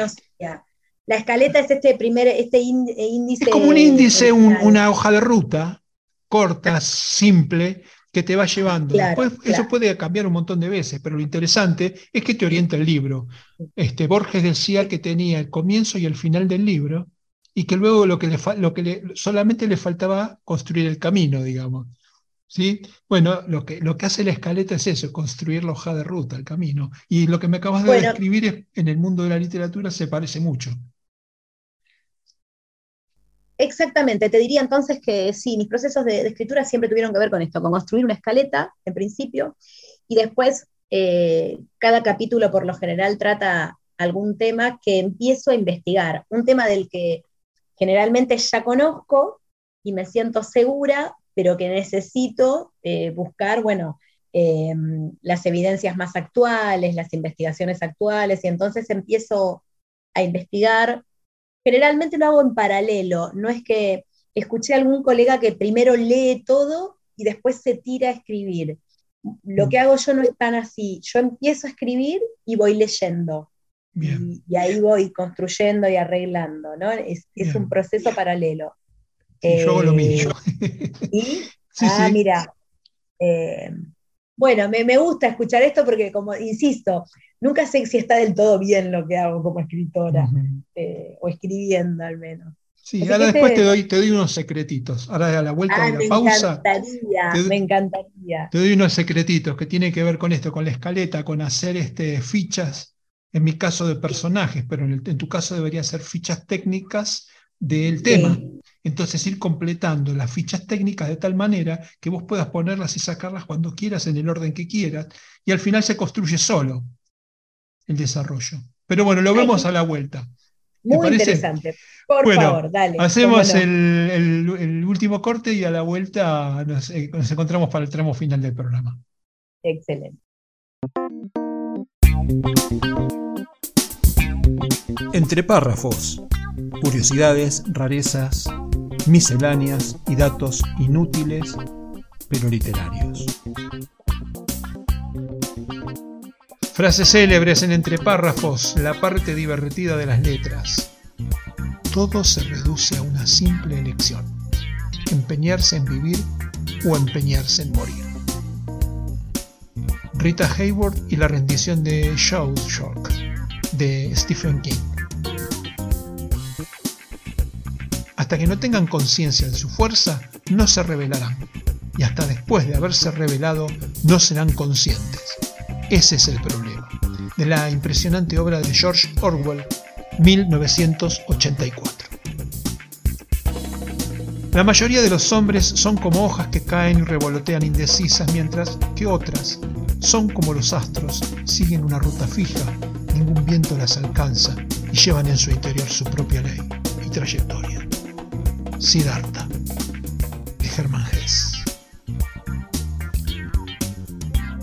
B: La escaleta es este primer este índice.
A: Es como un índice, una hoja de ruta corta, simple, que te va llevando. Después, Eso puede cambiar un montón de veces, pero lo interesante es que te orienta el libro. Este, Borges decía que tenía el comienzo y el final del libro y que luego lo que, le, lo que le, solamente le faltaba construir el camino, digamos. ¿Sí? Bueno, lo que, lo que hace la escaleta es eso, construir la hoja de ruta, el camino. Y lo que me acabas de describir en el mundo de la literatura se parece mucho.
B: Exactamente, te diría entonces que sí, mis procesos de, escritura siempre tuvieron que ver con esto, con construir una escaleta en principio, y después eh, cada capítulo por lo general trata algún tema que empiezo a investigar, un tema del que generalmente ya conozco y me siento segura, pero que necesito eh, buscar, bueno, em, las evidencias más actuales, las investigaciones actuales, y entonces empiezo a investigar generalmente lo hago en paralelo, no es que escuché a algún colega que primero lee todo y después se tira a escribir. Lo mm. que hago yo no es tan así, yo empiezo a escribir y voy leyendo. Y, ahí voy construyendo y arreglando, ¿no? Es, un proceso paralelo.
A: yo hago lo eh, mismo.
B: ¿Y? ah, mira. Eh, bueno, me, gusta escuchar esto porque, como insisto, nunca sé si está del todo bien lo que hago como escritora, eh, o escribiendo al menos.
A: Sí, ahora después te, doy, te doy unos secretitos. Ahora a la vuelta ah, de la pausa.
B: me encantaría.
A: Te doy unos secretitos que tienen que ver con esto, con la escaleta, con hacer este, fichas, en mi caso de personajes, pero en, tu caso deberían ser fichas técnicas del tema. Entonces ir completando las fichas técnicas de tal manera que vos puedas ponerlas y sacarlas cuando quieras, en el orden que quieras, y al final se construye solo el desarrollo. Pero bueno, lo vemos a la vuelta.
B: Muy interesante. Por favor, dale.
A: Hacemos el, último corte y a la vuelta nos, eh, nos encontramos para el tramo final del programa.
B: Excelente.
A: Entre párrafos, curiosidades, rarezas, misceláneas y datos inútiles pero literarios. Frases célebres en entre párrafos, la parte divertida de las letras. Todo se reduce a una simple elección, empeñarse en vivir o empeñarse en morir. Rita Hayward y la rendición de Shawshank de Stephen King. Hasta que no tengan conciencia de su fuerza, no se revelarán. Y hasta después de haberse revelado, no serán conscientes. Ese es el problema. De la impresionante obra de George Orwell, 1984. La mayoría de los hombres son como hojas que caen y revolotean indecisas, mientras que otras son como los astros, siguen una ruta fija, ningún viento las alcanza y llevan en su interior su propia ley y trayectoria. Siddhartha, de Germán Hesse.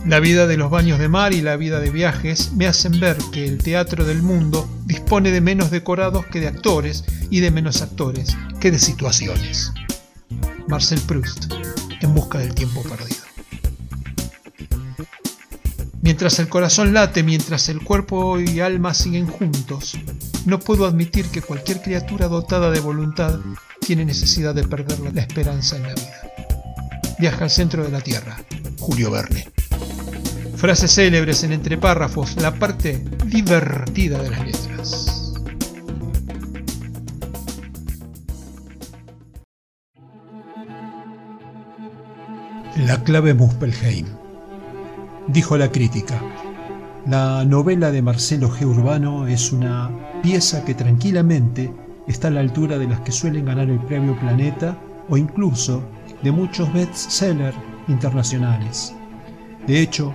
A: La vida de los baños de mar y la vida de viajes me hacen ver que el teatro del mundo dispone de menos decorados que de actores y de menos actores que de situaciones. Marcel Proust, en busca del tiempo perdido. Mientras el corazón late, mientras el cuerpo y alma siguen juntos, no puedo admitir que cualquier criatura dotada de voluntad tiene necesidad de perder la esperanza en la vida. Viaja al centro de la Tierra, Julio Verne. Frases célebres en entre párrafos, la parte divertida de las letras. La clave Muspelheim, dijo la crítica, La novela de Marcelo G. Urbano es una pieza que tranquilamente está a la altura de las que suelen ganar el premio Planeta o incluso de muchos bestsellers internacionales. De hecho,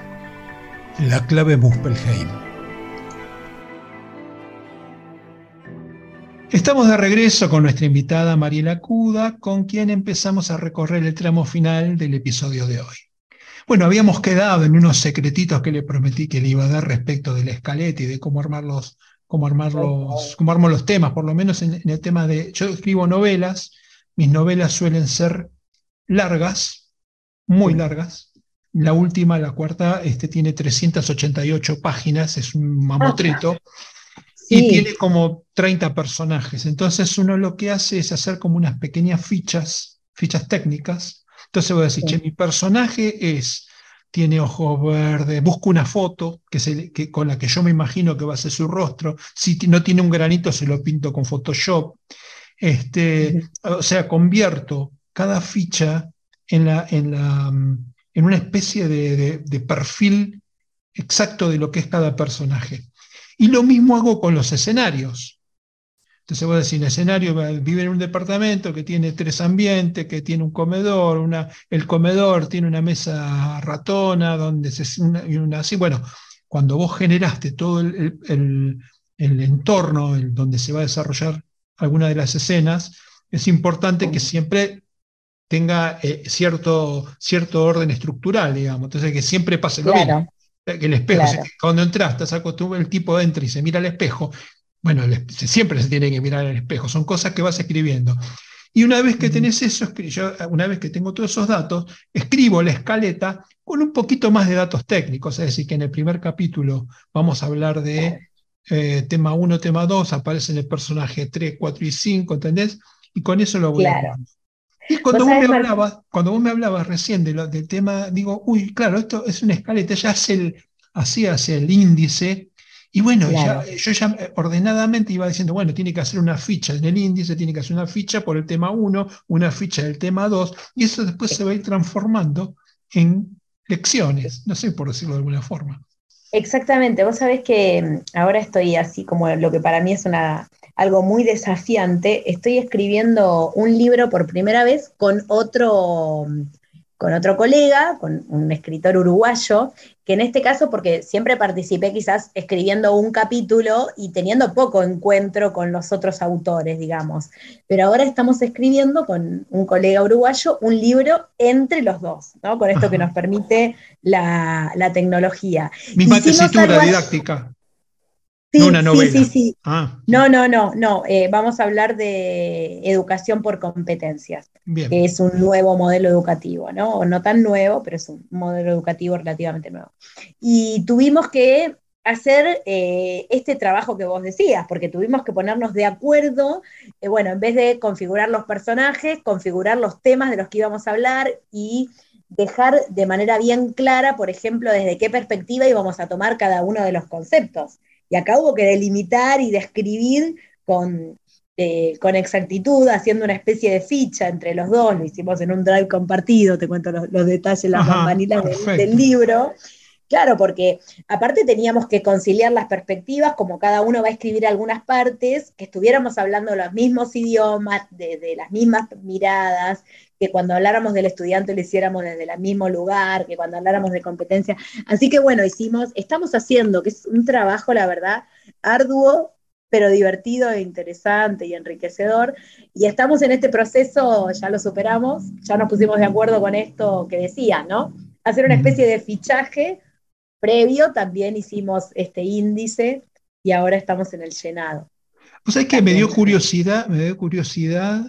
A: La clave Muspelheim. Estamos de regreso con nuestra invitada Mariela Cuda, con quien empezamos a recorrer el tramo final del episodio de hoy. Bueno, habíamos quedado en unos secretitos que le prometí que le iba a dar respecto del escalete y de cómo armar los, cómo armar los, cómo armo los temas, por lo menos en, el tema de. Yo escribo novelas, mis novelas suelen ser largas, muy largas. La última, la cuarta, este, tiene 388 páginas, es un mamotreto y tiene como 30 personajes. Entonces uno lo que hace es hacer como unas pequeñas fichas, fichas técnicas. Entonces voy a decir, che, mi personaje es, tiene ojos verdes, busco una foto que se, que, con la que yo me imagino que va a ser su rostro. Si no tiene un granito, se lo pinto con Photoshop. Este, O sea, convierto cada ficha en, la, en, la, en una especie de, de perfil exacto de lo que es cada personaje. Y lo mismo hago con los escenarios. Entonces voy a decir, un escenario vive en un departamento que tiene tres ambientes, que tiene un comedor, una, el comedor tiene una mesa ratona, donde se una, una así. Bueno, cuando vos generaste todo el, el, entorno donde se va a desarrollar alguna de las escenas, es importante que siempre tenga eh, cierto, cierto orden estructural, digamos. Entonces, que siempre pase lo mismo. El espejo, cuando entras, estás acostumbrado, el tipo entra y se mira al espejo. Bueno, siempre se tiene que mirar al espejo, son cosas que vas escribiendo. Y una vez que tenés eso, una vez que tengo todos esos datos, escribo la escaleta con un poquito más de datos técnicos, es decir, que en el primer capítulo vamos a hablar de eh, tema 1, tema 2, aparecen el personaje 3, 4 y 5, ¿entendés? Y con eso lo voy a y cuando vos, me hablabas, cuando vos me hablabas recién de lo, del tema, digo, uy, claro, esto es una escaleta, ya hace el, hacía el índice, y bueno, yo ya eh, ordenadamente iba diciendo, bueno, tiene que hacer una ficha en el índice, tiene que hacer una ficha por el tema 1, una ficha del tema 2, y eso después se va a ir transformando en lecciones, no sé por decirlo de alguna forma.
B: Exactamente, vos sabés que mm, ahora estoy así como lo que para mí es una algo muy desafiante, estoy escribiendo un libro por primera vez con otro, con otro colega, con un escritor uruguayo, que en este caso, porque siempre participé quizás escribiendo un capítulo y teniendo poco encuentro con los otros autores, digamos, pero ahora estamos escribiendo con un colega uruguayo un libro entre los dos, ¿no? Con esto que nos permite la, tecnología.
A: Misma tesitura didáctica.
B: Sí, Sí, sí, sí. Ah. No, no, no, no. Eh, vamos a hablar de educación por competencias, que es un nuevo modelo educativo, ¿no? O no tan nuevo, pero es un modelo educativo relativamente nuevo. Y tuvimos que hacer eh, este trabajo que vos decías, porque tuvimos que ponernos de acuerdo, eh, bueno, en vez de configurar los personajes, configurar los temas de los que íbamos a hablar y dejar de manera bien clara, por ejemplo, desde qué perspectiva íbamos a tomar cada uno de los conceptos. Y acá hubo que delimitar y describir con, eh, con exactitud, haciendo una especie de ficha entre los dos, lo hicimos en un drive compartido, te cuento los, detalles, las campanilas del, libro. Claro, porque aparte teníamos que conciliar las perspectivas, como cada uno va a escribir algunas partes, que estuviéramos hablando los mismos idiomas, de, de, las mismas miradas, que cuando habláramos del estudiante lo hiciéramos desde el mismo lugar, que cuando habláramos de competencia. Así que bueno, hicimos, estamos haciendo, que es un trabajo, la verdad, arduo, pero divertido e interesante y enriquecedor. Y estamos en este proceso, ya lo superamos, ya nos pusimos de acuerdo con esto que decía, ¿no? Hacer una especie de fichaje previo, también hicimos este índice y ahora estamos en el llenado.
A: Pues es que me dio curiosidad, me dio curiosidad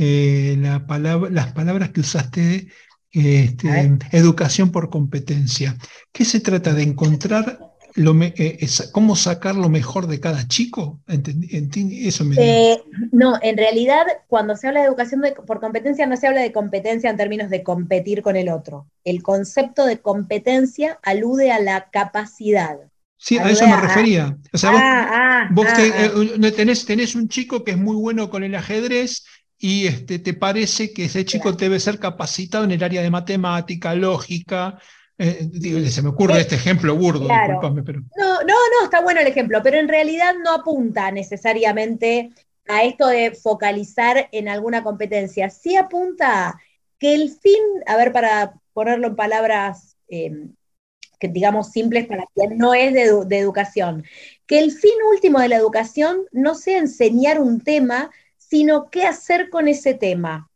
A: eh, la palabra, las palabras que usaste, este, educación por competencia. ¿Qué se trata de encontrar eh, cómo sacar lo mejor de cada chico? Eso me
B: eh, no, en realidad cuando se habla de educación por competencia no se habla de competencia en términos de competir con el otro. El concepto de competencia alude a la capacidad.
A: Sí, a eso me refería. O sea, vos, ah, ah, ah. Eh, tenés, un chico que es muy bueno con el ajedrez y este, te parece que ese chico debe ser capacitado en el área de matemática, lógica, eh, se me ocurre este ejemplo burdo,
B: pero. No, no, no, está bueno el ejemplo, pero en realidad no apunta necesariamente a esto de focalizar en alguna competencia. Sí apunta que el fin, a ver, para ponerlo en palabras em, que digamos simples para quien no es de, de educación, que el fin último de la educación no sea enseñar un tema, sino qué hacer con ese tema.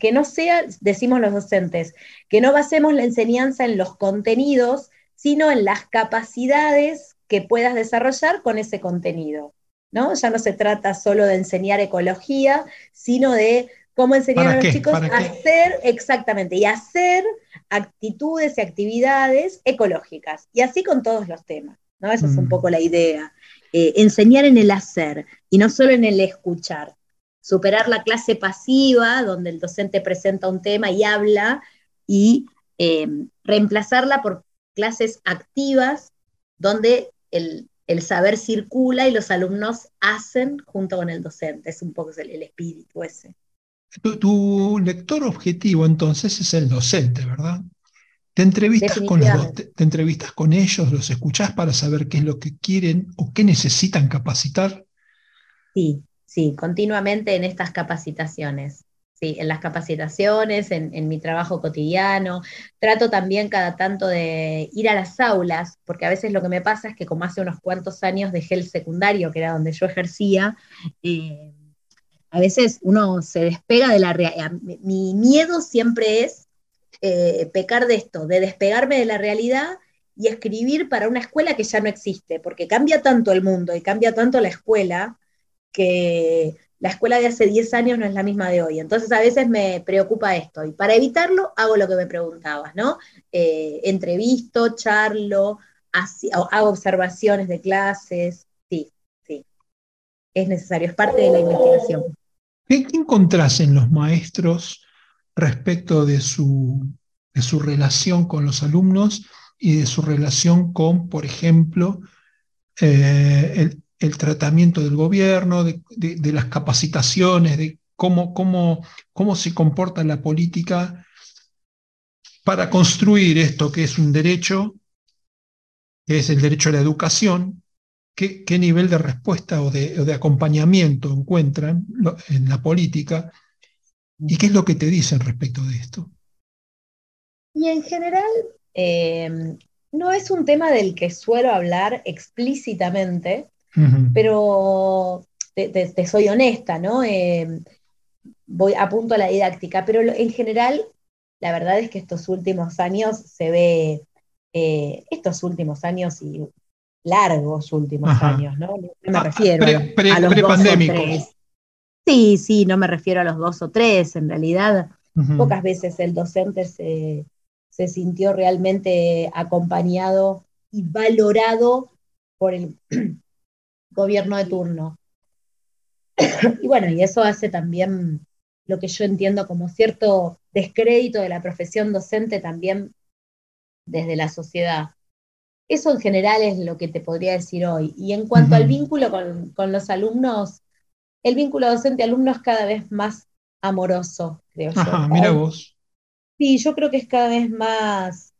B: Que no sea, decimos los docentes, que no basemos la enseñanza en los contenidos, sino en las capacidades que puedas desarrollar con ese contenido, ¿no? Ya no se trata solo de enseñar ecología, sino de cómo enseñar a los chicos a hacer, exactamente, y hacer actitudes y actividades ecológicas. Y así con todos los temas, ¿no? Esa es un mm. poco la idea. Eh, enseñar en el hacer y no solo en el escuchar superar la clase pasiva, donde el docente presenta un tema y habla, y eh, reemplazarla por clases activas, donde el, saber circula y los alumnos hacen junto con el docente. Es un poco el, espíritu ese.
A: Tu, lector objetivo entonces es el docente, ¿verdad? ¿Te entrevistas, con te entrevistas con ellos, los escuchás para saber qué es lo que quieren o qué necesitan capacitar?
B: Sí, sí, continuamente en estas capacitaciones. Sí, en las capacitaciones, en, mi trabajo cotidiano. Trato también cada tanto de ir a las aulas, porque a veces lo que me pasa es que como hace unos cuantos años dejé el secundario, que era donde yo ejercía, eh, a veces uno se despega de la realidad. Mi miedo siempre es eh, pecar de esto, de despegarme de la realidad y escribir para una escuela que ya no existe, porque cambia tanto el mundo y cambia tanto la escuela que la escuela de hace 10 años no es la misma de hoy. Entonces a veces me preocupa esto y para evitarlo hago lo que me preguntabas, ¿no? Eh, entrevisto, charlo, hago observaciones de clases, sí, sí. Es necesario, es parte de la investigación.
A: ¿Qué, encontrás en los maestros respecto de su, de su relación con los alumnos y de su relación con, por ejemplo, eh, el, el tratamiento del gobierno, de, las capacitaciones, de cómo, cómo, cómo se comporta la política para construir esto que es un derecho, que es el derecho a la educación, qué, qué nivel de respuesta o de, acompañamiento encuentran en la política y qué es lo que te dicen respecto de esto.
B: Y en general, eh, no es un tema del que suelo hablar explícitamente, pero te, soy honesta, ¿no? Eh, voy apunto a la didáctica, pero en general, la verdad es que estos últimos años se ve, eh, estos últimos años y largos últimos años, ¿no? No me ah, refiero a los dos o tres. Sí, sí, no me refiero a los dos o tres, en realidad pocas veces el docente se, se sintió realmente acompañado y valorado por el, gobierno de turno. y bueno, y eso hace también lo que yo entiendo como cierto descrédito de la profesión docente también desde la sociedad. Eso en general es lo que te podría decir hoy. Y en cuanto al vínculo con, los alumnos, el vínculo docente-alumno es cada vez más amoroso, creo
A: Ajá, Mira vos.
B: Sí, yo creo que es cada vez más,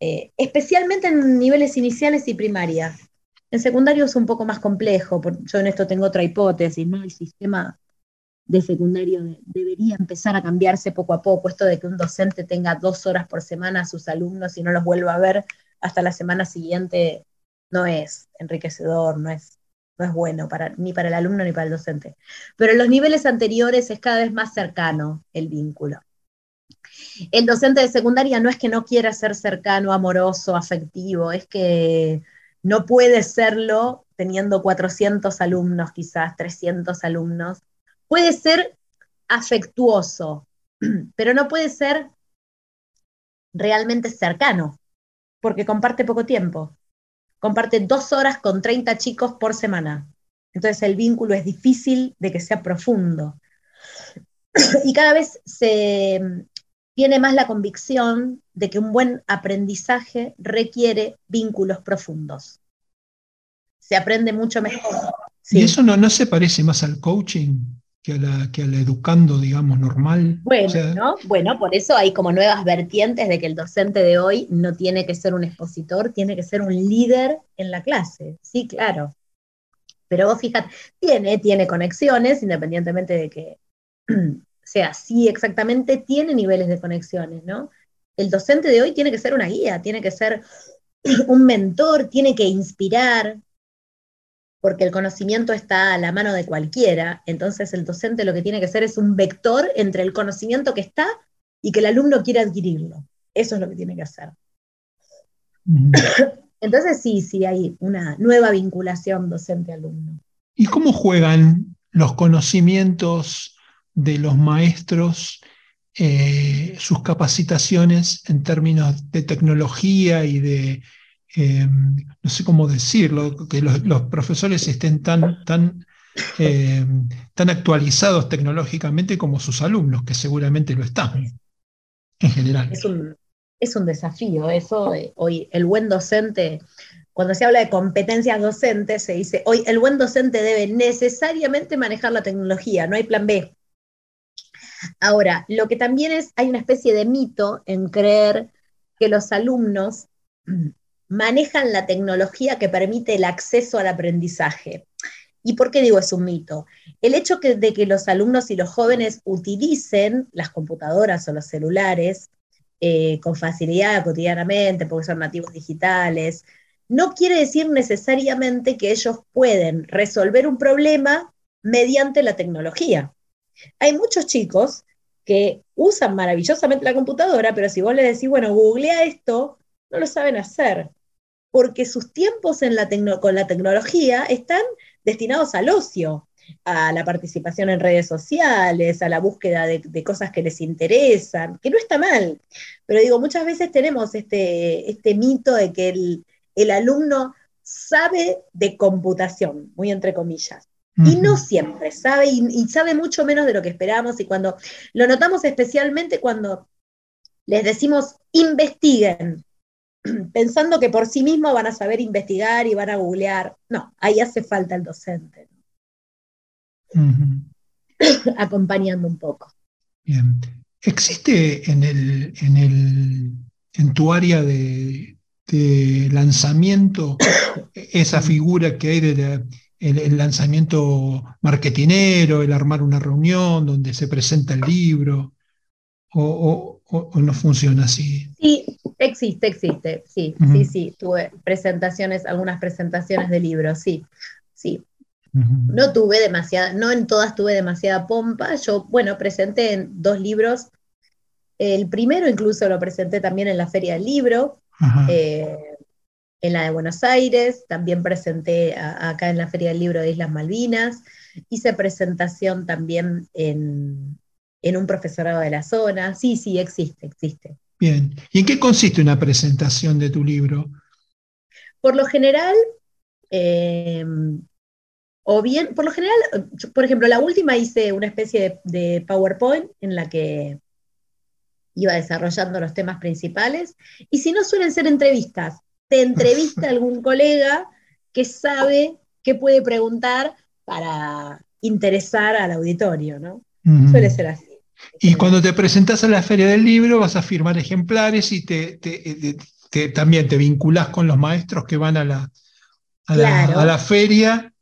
B: eh, especialmente en niveles iniciales y primarias. En secundario es un poco más complejo, yo en esto tengo otra hipótesis, ¿no? El sistema de secundario debería empezar a cambiarse poco a poco, esto de que un docente tenga dos horas por semana a sus alumnos y no los vuelva a ver hasta la semana siguiente no es enriquecedor, no es, no es bueno para, ni para el alumno ni para el docente. Pero en los niveles anteriores es cada vez más cercano el vínculo. El docente de secundaria no es que no quiera ser cercano, amoroso, afectivo, es que no puede serlo teniendo 400 alumnos, quizás 300 alumnos. Puede ser afectuoso, pero no puede ser realmente cercano, porque comparte poco tiempo. Comparte dos horas con 30 chicos por semana. Entonces el vínculo es difícil de que sea profundo. Y cada vez se tiene más la convicción de que un buen aprendizaje requiere vínculos profundos. Se aprende mucho mejor.
A: ¿Y eso no, no se parece más al coaching? que a la, que educando, digamos, normal.
B: Bueno, bueno, por eso hay como nuevas vertientes de que el docente de hoy no tiene que ser un expositor, tiene que ser un líder en la clase. Sí, claro. Pero vos fíjate, tiene, tiene conexiones, independientemente de que sea así exactamente, tiene niveles de conexiones, ¿no? El docente de hoy tiene que ser una guía, tiene que ser un mentor, tiene que inspirar, porque el conocimiento está a la mano de cualquiera, entonces el docente lo que tiene que ser es un vector entre el conocimiento que está y que el alumno quiere adquirirlo. Eso es lo que tiene que hacer. Entonces sí, sí hay una nueva vinculación docente-alumno.
A: ¿Y cómo juegan los conocimientos de los maestros, eh, sus capacitaciones en términos de tecnología y de Em, no sé cómo decirlo, que los, profesores estén tan, tan, em, tan actualizados tecnológicamente como sus alumnos, que seguramente lo están, en general.
B: Es un, es un desafío eso. Eh, hoy el buen docente, cuando se habla de competencias docentes, se dice, hoy el buen docente debe necesariamente manejar la tecnología, no hay plan B. Ahora, lo que también es, hay una especie de mito en creer que los alumnos manejan la tecnología que permite el acceso al aprendizaje. ¿Y por qué digo es un mito? El hecho de que los alumnos y los jóvenes utilicen las computadoras o los celulares eh, con facilidad cotidianamente, porque son nativos digitales, no quiere decir necesariamente que ellos pueden resolver un problema mediante la tecnología. Hay muchos chicos que usan maravillosamente la computadora, pero si vos le decís, bueno, googlea esto, no lo saben hacer porque sus tiempos con la tecnología están destinados al ocio, a la participación en redes sociales, a la búsqueda de, cosas que les interesan, que no está mal. Pero digo, muchas veces tenemos este, este mito de que el, alumno sabe de computación, muy entre comillas. Y no siempre sabe, y, y, sabe mucho menos de lo que esperamos, y cuando lo notamos especialmente cuando les decimos investiguen, pensando que por sí mismos van a saber investigar y van a googlear. No, ahí hace falta el docente. Acompañando un poco.
A: Bien. ¿Existe en, el, en, el, en tu área de, lanzamiento esa figura que hay de el, lanzamiento marketinero, el armar una reunión donde se presenta el libro? ¿O, o no funciona así?
B: Sí, Existe, existe, sí, sí, sí. Tuve presentaciones, algunas presentaciones de libros, sí, sí. No tuve demasiada, no en todas tuve demasiada pompa. Yo, bueno, presenté en dos libros. El primero incluso lo presenté también en la Feria del Libro, eh, en la de Buenos Aires. También presenté acá en la Feria del Libro de Islas Malvinas. Hice presentación también en, en un profesorado de la zona. Sí, sí, existe, existe.
A: Bien. ¿Y en qué consiste una presentación de tu libro?
B: Por lo general, em, o bien, por lo general, por ejemplo, la última hice una especie de, PowerPoint en la que iba desarrollando los temas principales, y si no suelen ser entrevistas, te entrevista algún colega que sabe qué puede preguntar para interesar al auditorio, ¿no? Suele ser así.
A: Y cuando te presentas a la feria del libro vas a firmar ejemplares y te, también te vinculas con los maestros que van a la, a, la, feria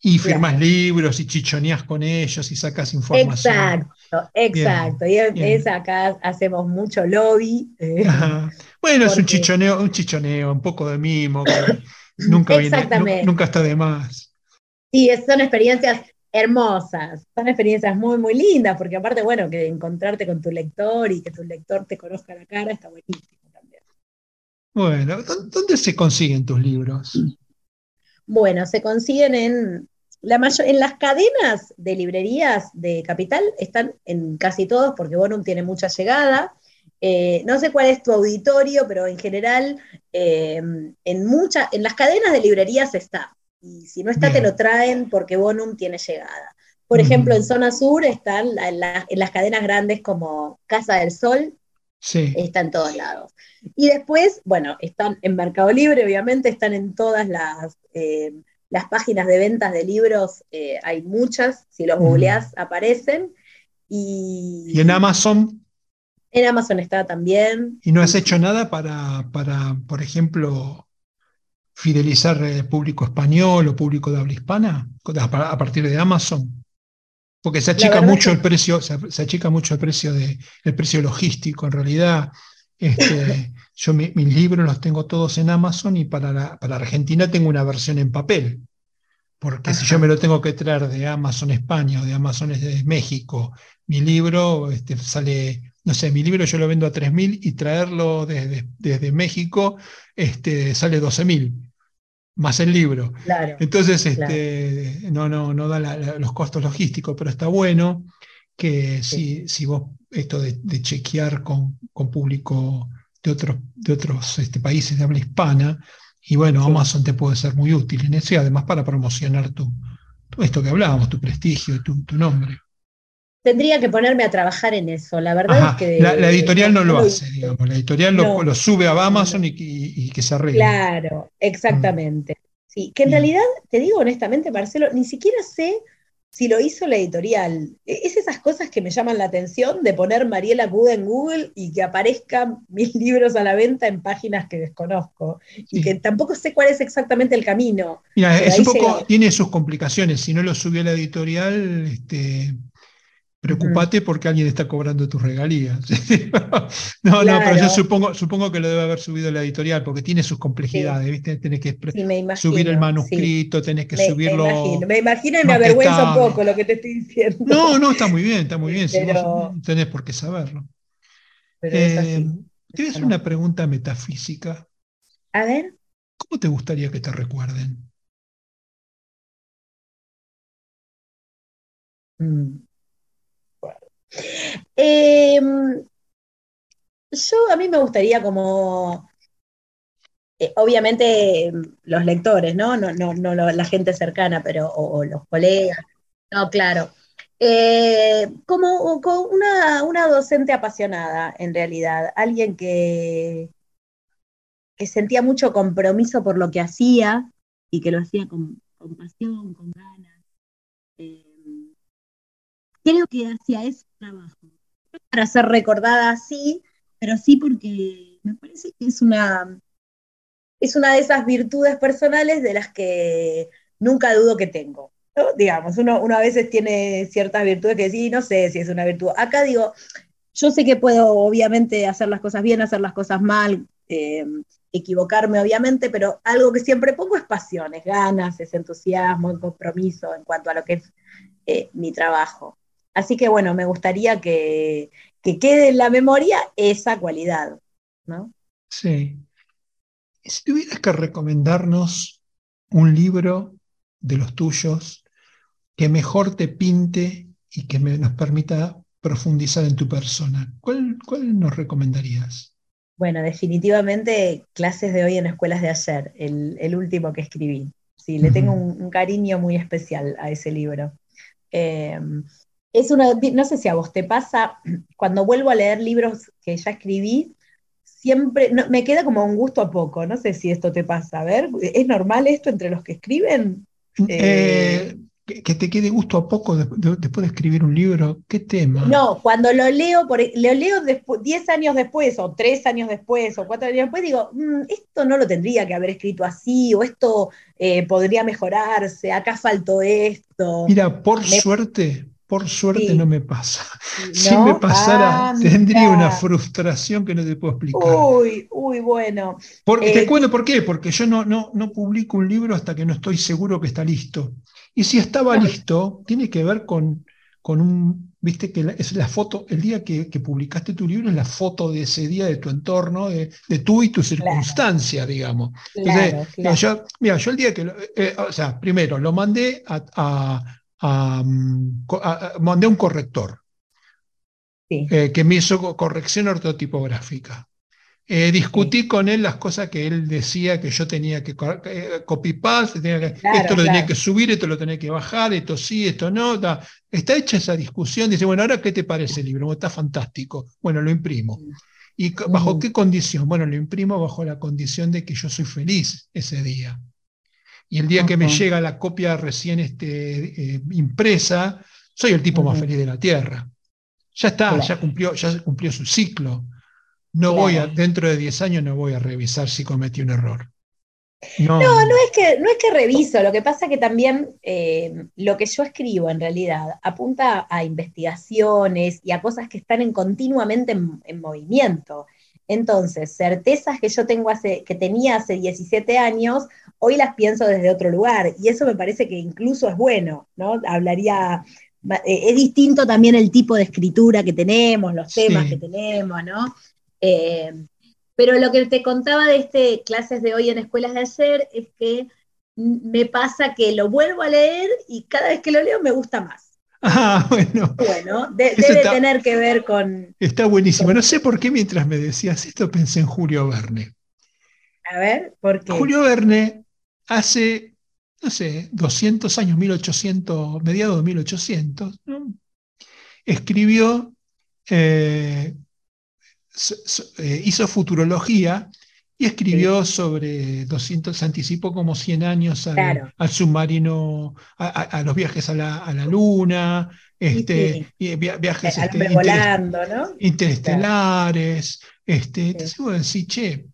A: y firmas libros y chichoneas con ellos y sacas información.
B: Exacto, exacto. y es acá hacemos mucho lobby.
A: Eh, bueno, es un chichoneo, un chichoneo, un poco de mimo, nunca, viene, nunca está de más.
B: Sí, son experiencias hermosas, son experiencias muy, muy lindas, porque aparte, bueno, que encontrarte con tu lector y que tu lector te conozca la cara está buenísimo también.
A: Bueno, ¿dónde se consiguen tus libros?
B: Bueno, se consiguen en la mayor, en las cadenas de librerías de Capital, están en casi todos, porque Bonum tiene mucha llegada. Eh, no sé cuál es tu auditorio, pero en general, eh, en, mucha, en las cadenas de librerías está. Y si no está, te lo traen porque Bonum tiene llegada. Por ejemplo, en zona sur están en, las cadenas grandes como Casa del Sol, sí. está en todos lados. Y después, bueno, están en Mercado Libre, obviamente, están en todas las, eh, las páginas de ventas de libros, eh, hay muchas, si los googleás aparecen. Y,
A: ¿Y en Amazon?
B: En Amazon está también.
A: ¿Y no has hecho nada para, para por ejemplo, fidelizar el público español o público de habla hispana a partir de Amazon? Porque se achica mucho el precio, se, achica mucho el precio de, el precio logístico. En realidad, este, yo mis libros los tengo todos en Amazon y para, para Argentina tengo una versión en papel. Porque si yo me lo tengo que traer de Amazon España o de Amazon de México, mi libro este, sale no sé, mi libro yo lo vendo a 3.000 y traerlo desde, desde México este, sale 12.000 más el libro. Entonces, este, no, no, no da los costos logísticos, pero está bueno que si, si vos, esto de, chequear con, con, público de otros, de otros este, países de habla hispana, y bueno, Amazon te puede ser muy útil en eso y además para promocionar tu, esto que hablábamos, tu prestigio tu, tu nombre.
B: Tendría que ponerme a trabajar en eso, la verdad es que...
A: La, editorial no lo hace, digamos, la editorial lo, sube a Amazon y, que se arregle.
B: Claro, exactamente. Sí, que en realidad, te digo honestamente, Marcelo, ni siquiera sé si lo hizo la editorial. E, es esas cosas que me llaman la atención de poner Mariela Buda en Google y que aparezcan mis libros a la venta en páginas que desconozco y que tampoco sé cuál es exactamente el camino.
A: Mira, es un poco, tiene sus complicaciones. Si no lo subió la editorial, este, Preocupate porque alguien está cobrando tus regalías. no, no, pero yo supongo, supongo que lo debe haber subido la editorial porque tiene sus complejidades, ¿viste? Tenés que subir el manuscrito, tenés que subirlo.
B: Me imagino, me imagino y me avergüenza un poco lo que te estoy diciendo.
A: No, no, está muy bien, está muy bien. tenés por qué saberlo. Pero eh, te voy a hacer una pregunta metafísica.
B: A ver.
A: ¿Cómo te gustaría que te recuerden?
B: Mm. Em, yo a mí me gustaría como, eh, obviamente los lectores, ¿no? No, no, no la gente cercana, pero, o, los colegas, no, claro. Eh, como, una, una, docente apasionada, en realidad, alguien que, que sentía mucho compromiso por lo que hacía y que lo hacía con, pasión, con ganas. Creo que hacia ese trabajo. para ser recordada así, pero sí porque me parece que es una, es una de esas virtudes personales de las que nunca dudo que tengo. Digamos, uno, a veces tiene ciertas virtudes que sí, no sé si es una virtud. Acá digo, yo sé que puedo obviamente hacer las cosas bien, hacer las cosas mal, eh, equivocarme obviamente, pero algo que siempre pongo es pasión, es ganas, es entusiasmo, es compromiso en cuanto a lo que es eh, mi trabajo. Así que bueno, me gustaría que, quede en la memoria esa cualidad, ¿no?
A: Sí. Si tuvieras que recomendarnos un libro de los tuyos que mejor te pinte y que nos permita profundizar en tu persona, ¿cuál, nos recomendarías?
B: Bueno, definitivamente clases de hoy en escuelas de ayer, el, último que escribí. Sí, le tengo un, cariño muy especial a ese libro. Eh, es una, no sé si a vos te pasa, cuando vuelvo a leer libros que ya escribí, siempre me queda como un gusto a poco. No sé si esto te pasa. A ver, ¿es normal esto entre los que escriben?
A: Eh, que te quede gusto a poco después de escribir un libro, ¿qué tema?
B: No, cuando lo leo, por, lo leo 10 años después, o 3 años después, o 4 años después, digo, mm, esto no lo tendría que haber escrito así, o esto eh, podría mejorarse, acá faltó esto.
A: Mira, por suerte, Por suerte no me pasa. Si me pasara, tendría una frustración que no te puedo explicar.
B: Uy, uy, bueno.
A: te eh, cuento por qué, porque yo no, no, no publico un libro hasta que no estoy seguro que está listo. Y si estaba listo, tiene que ver con, con un, viste que es la foto, el día que, publicaste tu libro es la foto de ese día, de tu entorno, de, tú y tu circunstancia, digamos. Entonces, Yo, mira, yo el día que, eh, o sea, primero lo mandé a mandé un corrector eh, que me hizo corrección ortotipográfica. Eh, discutí con él las cosas que él decía que yo tenía que eh, copy paste, esto lo tenía que subir, esto lo tenía que bajar, esto sí, esto no. Está hecha esa discusión. Dice, bueno, ahora qué te parece el libro? Está fantástico. Bueno, lo imprimo. ¿Y bajo qué condición? Bueno, lo imprimo bajo la condición de que yo soy feliz ese día. Y el día que me llega la copia recién este, eh, impresa, soy el tipo más feliz de la Tierra. Ya está, ya, cumplió, ya cumplió su ciclo. No voy a, dentro de 10 años no voy a revisar si cometí un error.
B: No, no, es, que, no es que reviso, lo que pasa es que también eh, lo que yo escribo en realidad apunta a investigaciones y a cosas que están en, continuamente en movimiento. Entonces, certezas que yo tengo hace, que tenía hace 17 años, hoy las pienso desde otro lugar. Y eso me parece que incluso es bueno, ¿no? Hablaría, eh, es distinto también el tipo de escritura que tenemos, los temas que tenemos, ¿no? Eh, pero lo que te contaba de este clases de hoy en escuelas de ayer es que me pasa que lo vuelvo a leer y cada vez que lo leo me gusta más.
A: Ah, bueno.
B: Bueno, debe tener que ver con.
A: Está buenísimo. No sé por qué mientras me decías esto pensé en Julio Verne.
B: A ver, ¿por qué?
A: Julio Verne hace, no sé, 200 años, 1800, mediados de 1800, escribió, eh, eh, hizo futurología y escribió sobre 200, se anticipó como 100 años al, submarino, a, los viajes a la, luna, este, viajes este,
B: volando, ¿no?
A: interestelares. Este, Entonces decís, che,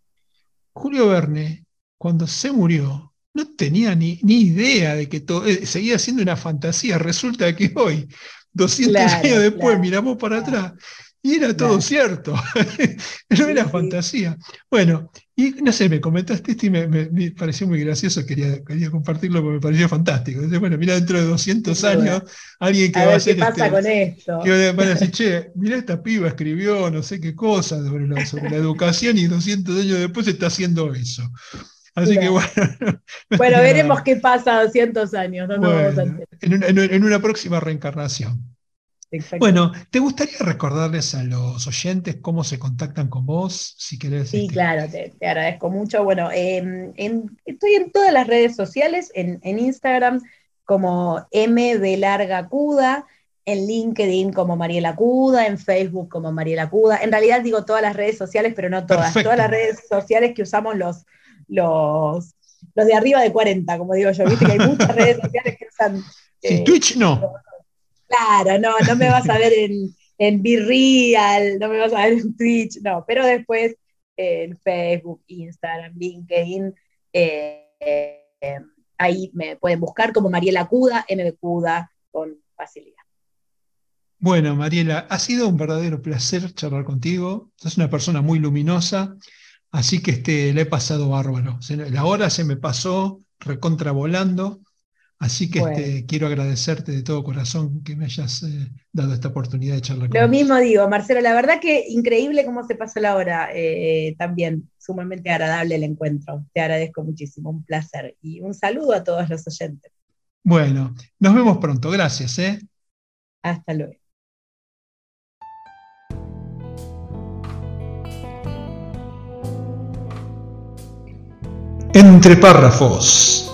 A: Julio Verne, cuando se murió, no tenía ni, ni idea de que todo, eh, seguía siendo una fantasía. Resulta que hoy, 200 años después, miramos para atrás y era todo cierto, no era fantasía. Bueno, y no sé, me comentaste esto y me, pareció muy gracioso, quería, quería compartirlo porque me pareció fantástico. bueno, mira, dentro de 200 años, alguien que va a hacer.
B: ¿Qué pasa este, con esto?
A: Que van a decir, che, mira, esta piba escribió no sé qué cosa sobre la, sobre la educación y 200 años después está haciendo eso. Así que bueno.
B: bueno, veremos qué pasa 200 años.
A: en una próxima reencarnación. Bueno, ¿te gustaría recordarles a los oyentes cómo se contactan con vos? Si querés.
B: Sí, este, claro, te, agradezco mucho. Bueno, em, estoy en todas las redes sociales, en, Instagram como M de larga Cuda, en LinkedIn como Mariela Cuda, en Facebook como Mariela Cuda. En realidad digo todas las redes sociales, pero no todas. Todas las redes sociales que usamos los, los, los de arriba de 40, como digo yo. Viste que hay muchas redes sociales que usan.
A: Eh, Twitch no.
B: Claro, no, no me vas a ver en, en Real, no me vas a ver en Twitch, no, pero después en Facebook, Instagram, LinkedIn, eh, ahí me pueden buscar como Mariela Cuda, MB Cuda, con facilidad.
A: Bueno, Mariela, ha sido un verdadero placer charlar contigo. Sos una persona muy luminosa, así que este, le he pasado bárbaro. La hora se me pasó recontravolando. Así que este, quiero agradecerte de todo corazón que me hayas eh, dado esta oportunidad de charlar
B: conmigo. Lo mismo digo, Marcelo, la verdad que increíble cómo se pasó la hora. Eh, también sumamente agradable el encuentro. Te agradezco muchísimo, un placer. Y un saludo a todos los oyentes.
A: Bueno, nos vemos pronto. Gracias. ¿eh?
B: Hasta luego.
A: Entre párrafos.